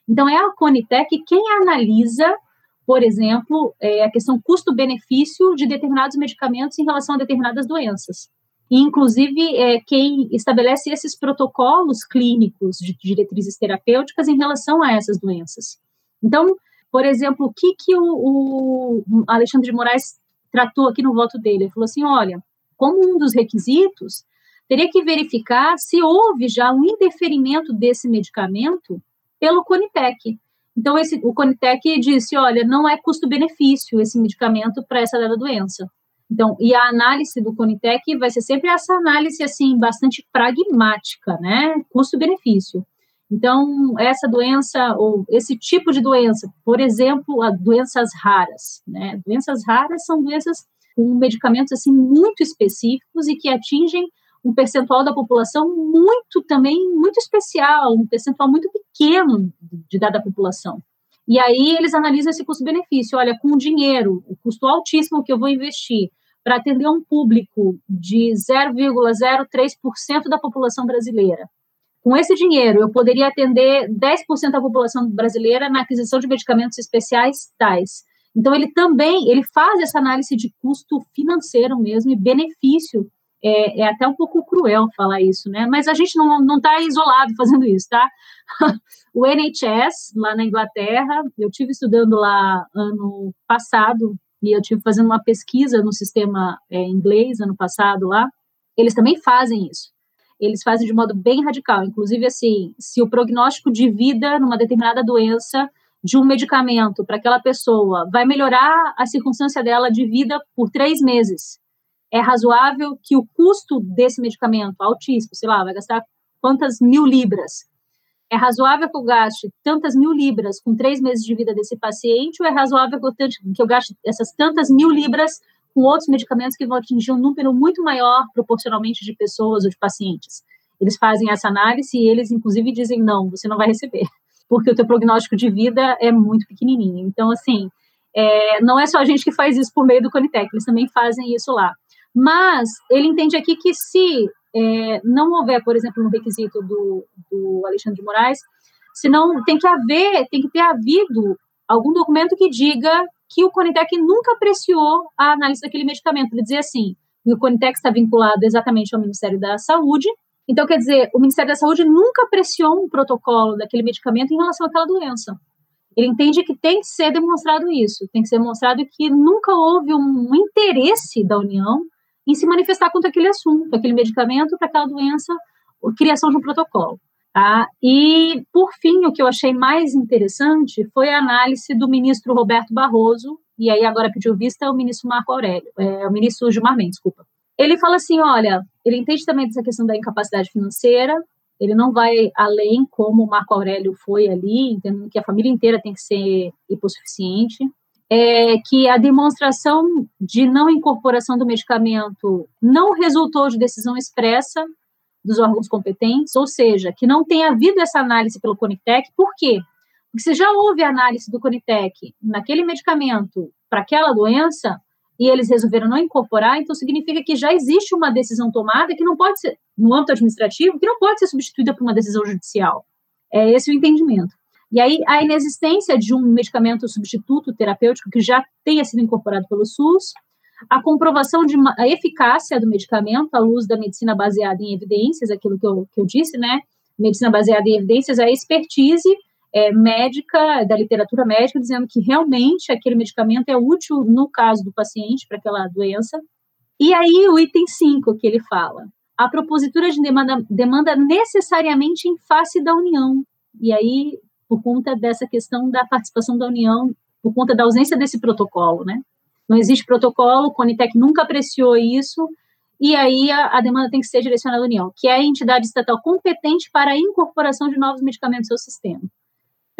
Então, é a Conitec quem analisa, por exemplo, é, a questão custo-benefício de determinados medicamentos em relação a determinadas doenças. E, inclusive, é quem estabelece esses protocolos clínicos de diretrizes terapêuticas em relação a essas doenças. Então, por exemplo, o que, que o, o Alexandre de Moraes tratou aqui no voto dele? Ele falou assim: olha, como um dos requisitos, teria que verificar se houve já um indeferimento desse medicamento pelo Conitec. Então, esse, o Conitec disse, olha, não é custo-benefício esse medicamento para essa dada doença. Então, e a análise do Conitec vai ser sempre essa análise, assim, bastante pragmática, né? Custo-benefício. Então, essa doença, ou esse tipo de doença, por exemplo, as doenças raras, né? Doenças raras são doenças com medicamentos, assim, muito específicos e que atingem um percentual da população muito também, muito especial, um percentual muito pequeno de dada população. E aí eles analisam esse custo-benefício. Olha, com o dinheiro, o custo altíssimo que eu vou investir para atender um público de 0,03% da população brasileira, com esse dinheiro, eu poderia atender 10% da população brasileira na aquisição de medicamentos especiais tais. Então, ele também ele faz essa análise de custo financeiro mesmo e benefício. É, é até um pouco cruel falar isso, né? Mas a gente não está isolado fazendo isso, tá? o NHS, lá na Inglaterra, eu tive estudando lá ano passado, e eu tive fazendo uma pesquisa no sistema é, inglês ano passado lá, eles também fazem isso. Eles fazem de modo bem radical. Inclusive, assim, se o prognóstico de vida numa determinada doença de um medicamento para aquela pessoa vai melhorar a circunstância dela de vida por três meses. É razoável que o custo desse medicamento, altíssimo, sei lá, vai gastar quantas mil libras. É razoável que eu gaste tantas mil libras com três meses de vida desse paciente, ou é razoável que eu gaste essas tantas mil libras com outros medicamentos que vão atingir um número muito maior proporcionalmente de pessoas ou de pacientes? Eles fazem essa análise e eles, inclusive, dizem: não, você não vai receber porque o teu prognóstico de vida é muito pequenininho. Então, assim, é, não é só a gente que faz isso por meio do Conitec, eles também fazem isso lá. Mas ele entende aqui que se é, não houver, por exemplo, no requisito do, do Alexandre de Moraes, se não tem que haver, tem que ter havido algum documento que diga que o Conitec nunca apreciou a análise daquele medicamento. Ele dizia assim, o Conitec está vinculado exatamente ao Ministério da Saúde, então, quer dizer, o Ministério da Saúde nunca apreciou um protocolo daquele medicamento em relação àquela doença. Ele entende que tem que ser demonstrado isso, tem que ser demonstrado que nunca houve um interesse da União em se manifestar contra aquele assunto, aquele medicamento para aquela doença, criação de um protocolo. Tá? E, por fim, o que eu achei mais interessante foi a análise do ministro Roberto Barroso, e aí agora pediu vista é o ministro Marco Aurélio, é, o ministro Gilmar Mendes, desculpa. Ele fala assim: olha, ele entende também dessa questão da incapacidade financeira, ele não vai além como o Marco Aurélio foi ali, entendendo que a família inteira tem que ser hipossuficiente, é que a demonstração de não incorporação do medicamento não resultou de decisão expressa dos órgãos competentes, ou seja, que não tenha havido essa análise pelo Conitec, por quê? Porque se já houve análise do Conitec naquele medicamento para aquela doença, e eles resolveram não incorporar, então significa que já existe uma decisão tomada que não pode ser, no âmbito administrativo, que não pode ser substituída por uma decisão judicial. É esse o entendimento. E aí, a inexistência de um medicamento substituto terapêutico que já tenha sido incorporado pelo SUS, a comprovação de uma, a eficácia do medicamento à luz da medicina baseada em evidências, aquilo que eu, que eu disse, né? Medicina baseada em evidências, a expertise é, médica, da literatura médica, dizendo que realmente aquele medicamento é útil no caso do paciente para aquela doença. E aí o item 5 que ele fala, a propositura de demanda, demanda necessariamente em face da União. E aí, por conta dessa questão da participação da União, por conta da ausência desse protocolo, né? Não existe protocolo, o Conitec nunca apreciou isso, e aí a, a, demanda tem que ser direcionada à União, que é a entidade estatal competente para a incorporação de novos medicamentos ao sistema.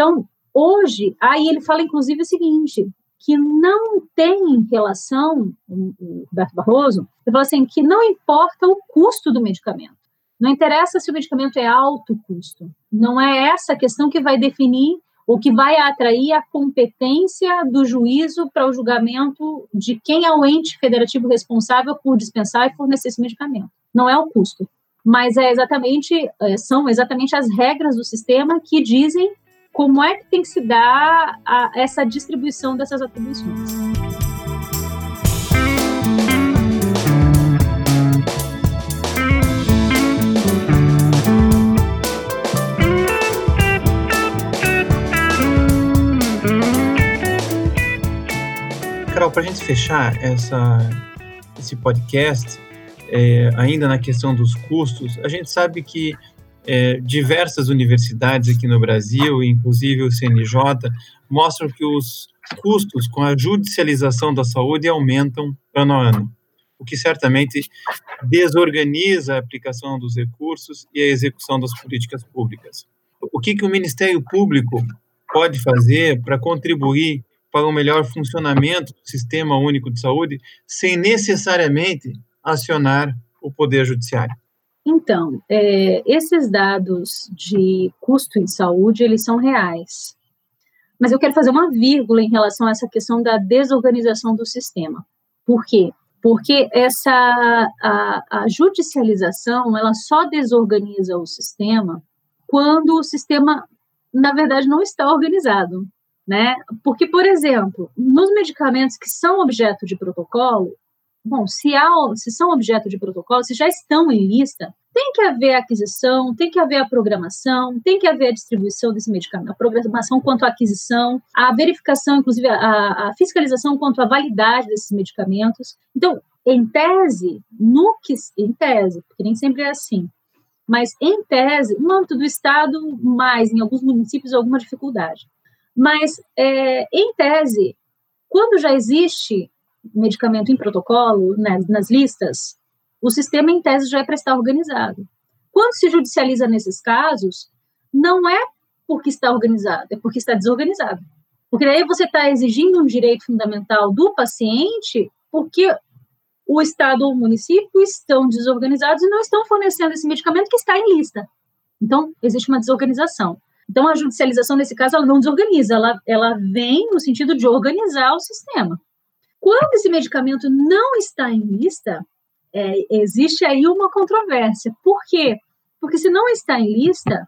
Então, hoje, aí ele fala inclusive o seguinte, que não tem relação, o Roberto Barroso, ele fala assim, que não importa o custo do medicamento. Não interessa se o medicamento é alto custo. Não é essa a questão que vai definir ou que vai atrair a competência do juízo para o julgamento de quem é o ente federativo responsável por dispensar e fornecer esse medicamento. Não é o custo, mas é exatamente é, são exatamente as regras do sistema que dizem como é que tem que se dar a, essa distribuição dessas atribuições. Carol, para a gente fechar essa, esse podcast, é, ainda na questão dos custos, a gente sabe que é, diversas universidades aqui no Brasil, inclusive o CNJ, mostram que os custos com a judicialização da saúde aumentam ano a ano, o que certamente desorganiza a aplicação dos recursos e a execução das políticas públicas. O que, que o Ministério Público pode fazer para contribuir para o melhor funcionamento do Sistema Único de Saúde sem necessariamente acionar o Poder Judiciário? Então, é, esses dados de custo em saúde, eles são reais. Mas eu quero fazer uma vírgula em relação a essa questão da desorganização do sistema. Por quê? Porque essa a, a judicialização, ela só desorganiza o sistema quando o sistema, na verdade, não está organizado, né? Porque, por exemplo, nos medicamentos que são objeto de protocolo, bom, se, há, se são objeto de protocolo, se já estão em lista, tem que haver a aquisição, tem que haver a programação, tem que haver a distribuição desse medicamento, a programação quanto à aquisição, a verificação, inclusive a, a fiscalização quanto à validade desses medicamentos. Então, em tese, no que, em tese, porque nem sempre é assim, mas em tese, no âmbito do Estado, mais, em alguns municípios, alguma dificuldade. Mas, é, em tese, quando já existe medicamento em protocolo, né, nas listas, o sistema, em tese, já é para estar organizado. Quando se judicializa nesses casos, não é porque está organizado, é porque está desorganizado. Porque daí você está exigindo um direito fundamental do paciente porque o Estado ou o município estão desorganizados e não estão fornecendo esse medicamento que está em lista. Então, existe uma desorganização. Então, a judicialização, nesse caso, ela não desorganiza, ela, ela vem no sentido de organizar o sistema. Quando esse medicamento não está em lista, é, existe aí uma controvérsia. Por quê? Porque se não está em lista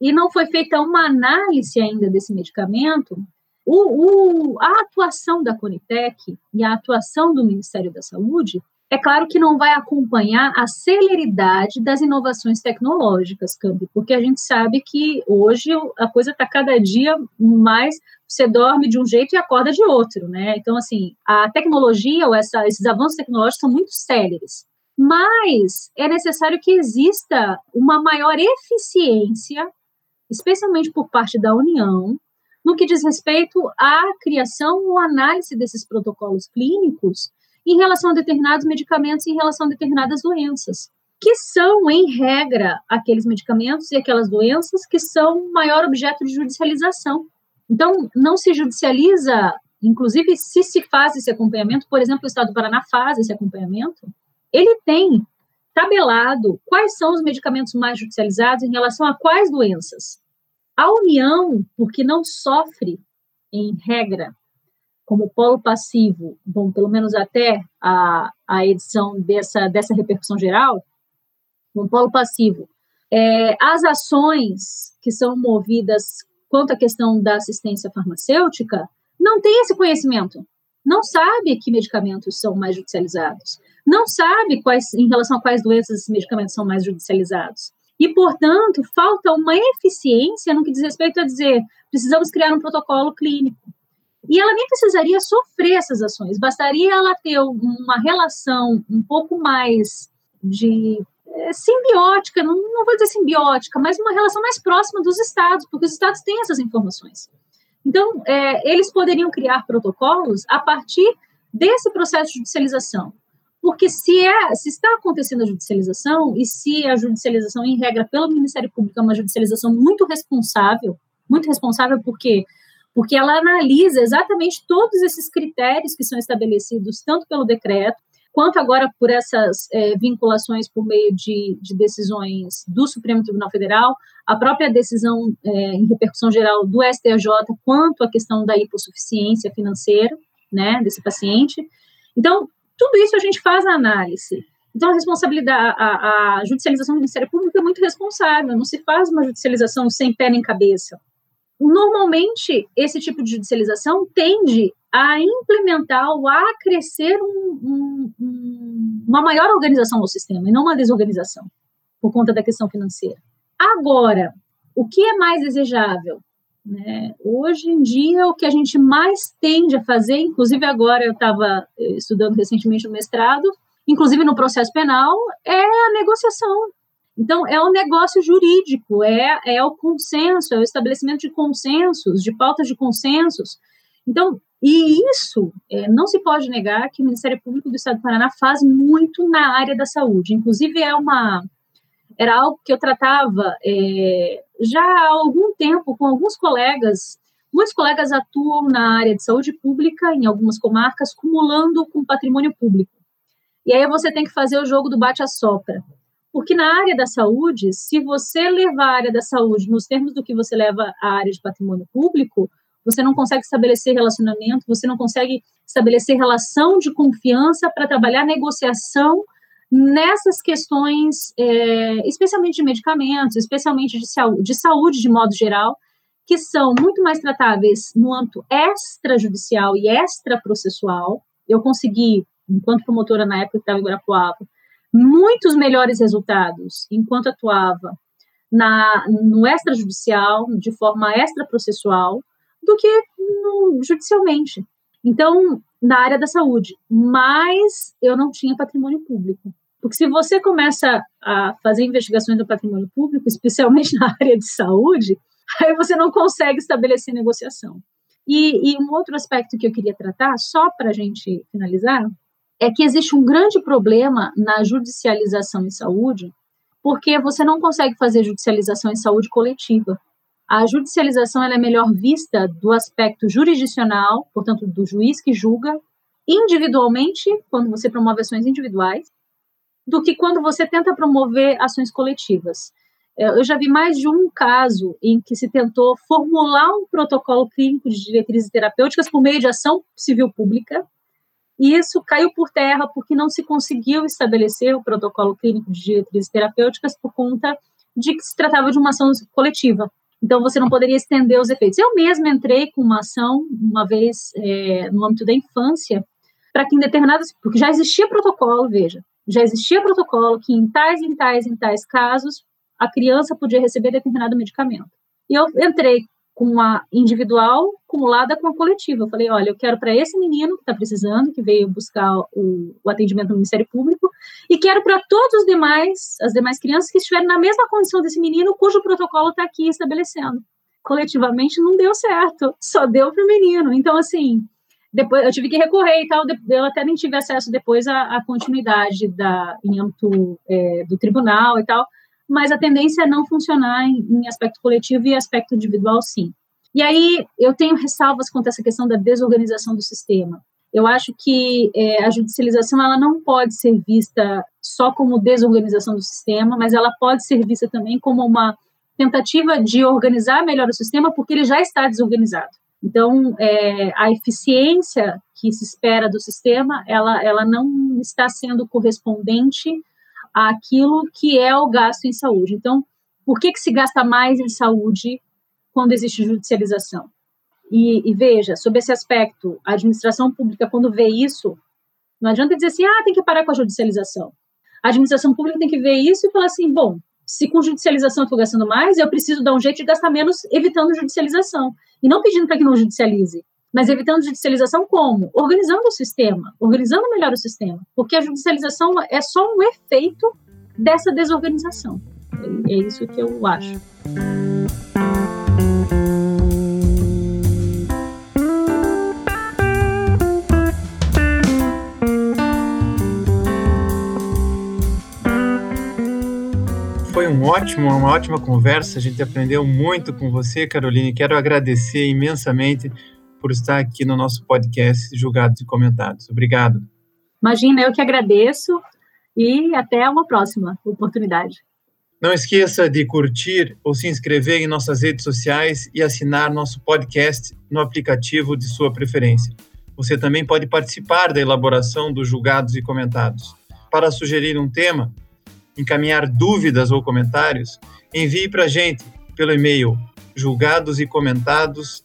e não foi feita uma análise ainda desse medicamento, o, o, a atuação da Conitec e a atuação do Ministério da Saúde, é claro que não vai acompanhar a celeridade das inovações tecnológicas, Cambi, porque a gente sabe que hoje a coisa está cada dia mais. Você dorme de um jeito e acorda de outro, né? Então, assim, a tecnologia ou essa, esses avanços tecnológicos são muito céleres. Mas é necessário que exista uma maior eficiência, especialmente por parte da União, no que diz respeito à criação ou análise desses protocolos clínicos em relação a determinados medicamentos em relação a determinadas doenças, que são, em regra, aqueles medicamentos e aquelas doenças que são maior objeto de judicialização. Então, não se judicializa, inclusive, se se faz esse acompanhamento, por exemplo, o Estado do Paraná faz esse acompanhamento, ele tem tabelado quais são os medicamentos mais judicializados em relação a quais doenças. A União, porque não sofre, em regra, como polo passivo, bom, pelo menos até a, a edição dessa, dessa repercussão geral, no polo passivo, é, as ações que são movidas quanto à questão da assistência farmacêutica não tem esse conhecimento, não sabe que medicamentos são mais judicializados, não sabe quais, em relação a quais doenças esses medicamentos são mais judicializados. E, portanto, falta uma eficiência no que diz respeito a dizer precisamos criar um protocolo clínico. E ela nem precisaria sofrer essas ações, bastaria ela ter uma relação um pouco mais de simbiótica, não, não vou dizer simbiótica, mas uma relação mais próxima dos estados, porque os estados têm essas informações. Então, é, eles poderiam criar protocolos a partir desse processo de judicialização. Porque se, é, se está acontecendo a judicialização, e se a judicialização, em regra, pelo Ministério Público, é uma judicialização muito responsável, muito responsável porque porque ela analisa exatamente todos esses critérios que são estabelecidos tanto pelo decreto quanto agora por essas é, vinculações por meio de, de, decisões do Supremo Tribunal Federal, a própria decisão é, em repercussão geral do STJ quanto à questão da hipossuficiência financeira, né, desse paciente. Então, tudo isso a gente faz a análise. Então, a responsabilidade, a, a judicialização do Ministério Público é muito responsável, não se faz uma judicialização sem pé nem cabeça. Normalmente, esse tipo de judicialização tende a implementar ou a crescer um, um, uma maior organização do sistema, e não uma desorganização, por conta da questão financeira. Agora, o que é mais desejável? Né? Hoje em dia, o que a gente mais tende a fazer, inclusive agora eu estava eh, estudando recentemente o mestrado, inclusive no processo penal, é a negociação. Então, é um negócio jurídico, é, é o consenso, é o estabelecimento de consensos, de pautas de consensos. Então, e isso, é, não se pode negar que o Ministério Público do Estado do Paraná faz muito na área da saúde. Inclusive, é uma, era algo que eu tratava é, já há algum tempo com alguns colegas. Muitos colegas atuam na área de saúde pública em algumas comarcas, cumulando com patrimônio público. E aí você tem que fazer o jogo do bate-a-sopra. Porque na área da saúde, se você levar a área da saúde nos termos do que você leva a área de patrimônio público, você não consegue estabelecer relacionamento, você não consegue estabelecer relação de confiança para trabalhar negociação nessas questões, é, especialmente de medicamentos, especialmente de saúde, de saúde de modo geral, que são muito mais tratáveis no âmbito extrajudicial e extraprocessual. Eu consegui, enquanto promotora na época que estava em Guarapuava, muitos melhores resultados enquanto atuava na, no extrajudicial, de forma extraprocessual, do que no, judicialmente. Então, na área da saúde, mas eu não tinha patrimônio público. Porque se você começa a fazer investigações do patrimônio público, especialmente na área de saúde, aí você não consegue estabelecer negociação. E, e um outro aspecto que eu queria tratar, só para a gente finalizar, é que existe um grande problema na judicialização em saúde, porque você não consegue fazer judicialização em saúde coletiva. A judicialização é melhor vista do aspecto jurisdicional, portanto, do juiz que julga, individualmente, quando você promove ações individuais, do que quando você tenta promover ações coletivas. É, eu já vi mais de um caso em que se tentou formular um protocolo clínico de diretrizes terapêuticas por meio de ação civil pública, e isso caiu por terra porque não se conseguiu estabelecer o protocolo clínico de diretrizes terapêuticas por conta de que se tratava de uma ação coletiva. Então, você não poderia estender os efeitos. Eu mesma entrei com uma ação, uma vez, é, no âmbito da infância, para que em determinadas. Porque já existia protocolo, veja, já existia protocolo que em tais, em tais, em tais casos, a criança podia receber determinado medicamento. E eu entrei com a individual acumulada com a coletiva. Eu falei, olha, eu quero para esse menino que está precisando, que veio buscar o, o, atendimento no Ministério Público, e quero para todos os demais, as demais crianças que estiverem na mesma condição desse menino, cujo protocolo está aqui estabelecendo. Coletivamente não deu certo, só deu para o menino. Então, assim, depois eu tive que recorrer e tal, eu até nem tive acesso depois à, à continuidade da, em âmbito é, do tribunal e tal, mas a tendência é não funcionar em, em aspecto coletivo e aspecto individual, sim. E aí eu tenho ressalvas quanto a essa questão da desorganização do sistema. Eu acho que é, a judicialização ela não pode ser vista só como desorganização do sistema, mas ela pode ser vista também como uma tentativa de organizar melhor o sistema, porque ele já está desorganizado. Então, é, a eficiência que se espera do sistema, ela, ela não está sendo correspondente àquilo que é o gasto em saúde. Então, por que, que se gasta mais em saúde quando existe judicialização? E, e, veja, sobre esse aspecto, a administração pública, quando vê isso, não adianta dizer assim, ah, tem que parar com a judicialização. A administração pública tem que ver isso e falar assim, bom, se com judicialização eu estou gastando mais, eu preciso dar um jeito de gastar menos evitando judicialização. E não pedindo para que não judicialize. Mas evitando judicialização como? Organizando o sistema, organizando melhor o sistema. Porque a judicialização é só um efeito dessa desorganização. É isso que eu acho. Foi um ótimo, uma ótima conversa. A gente aprendeu muito com você, Caroline. Quero agradecer imensamente por estar aqui no nosso podcast Julgados e Comentados. Obrigado. Imagina, eu que agradeço e até uma próxima oportunidade. Não esqueça de curtir ou se inscrever em nossas redes sociais e assinar nosso podcast no aplicativo de sua preferência. Você também pode participar da elaboração dos julgados e comentados. Para sugerir um tema, encaminhar dúvidas ou comentários, envie para a gente pelo e-mail julgados e comentados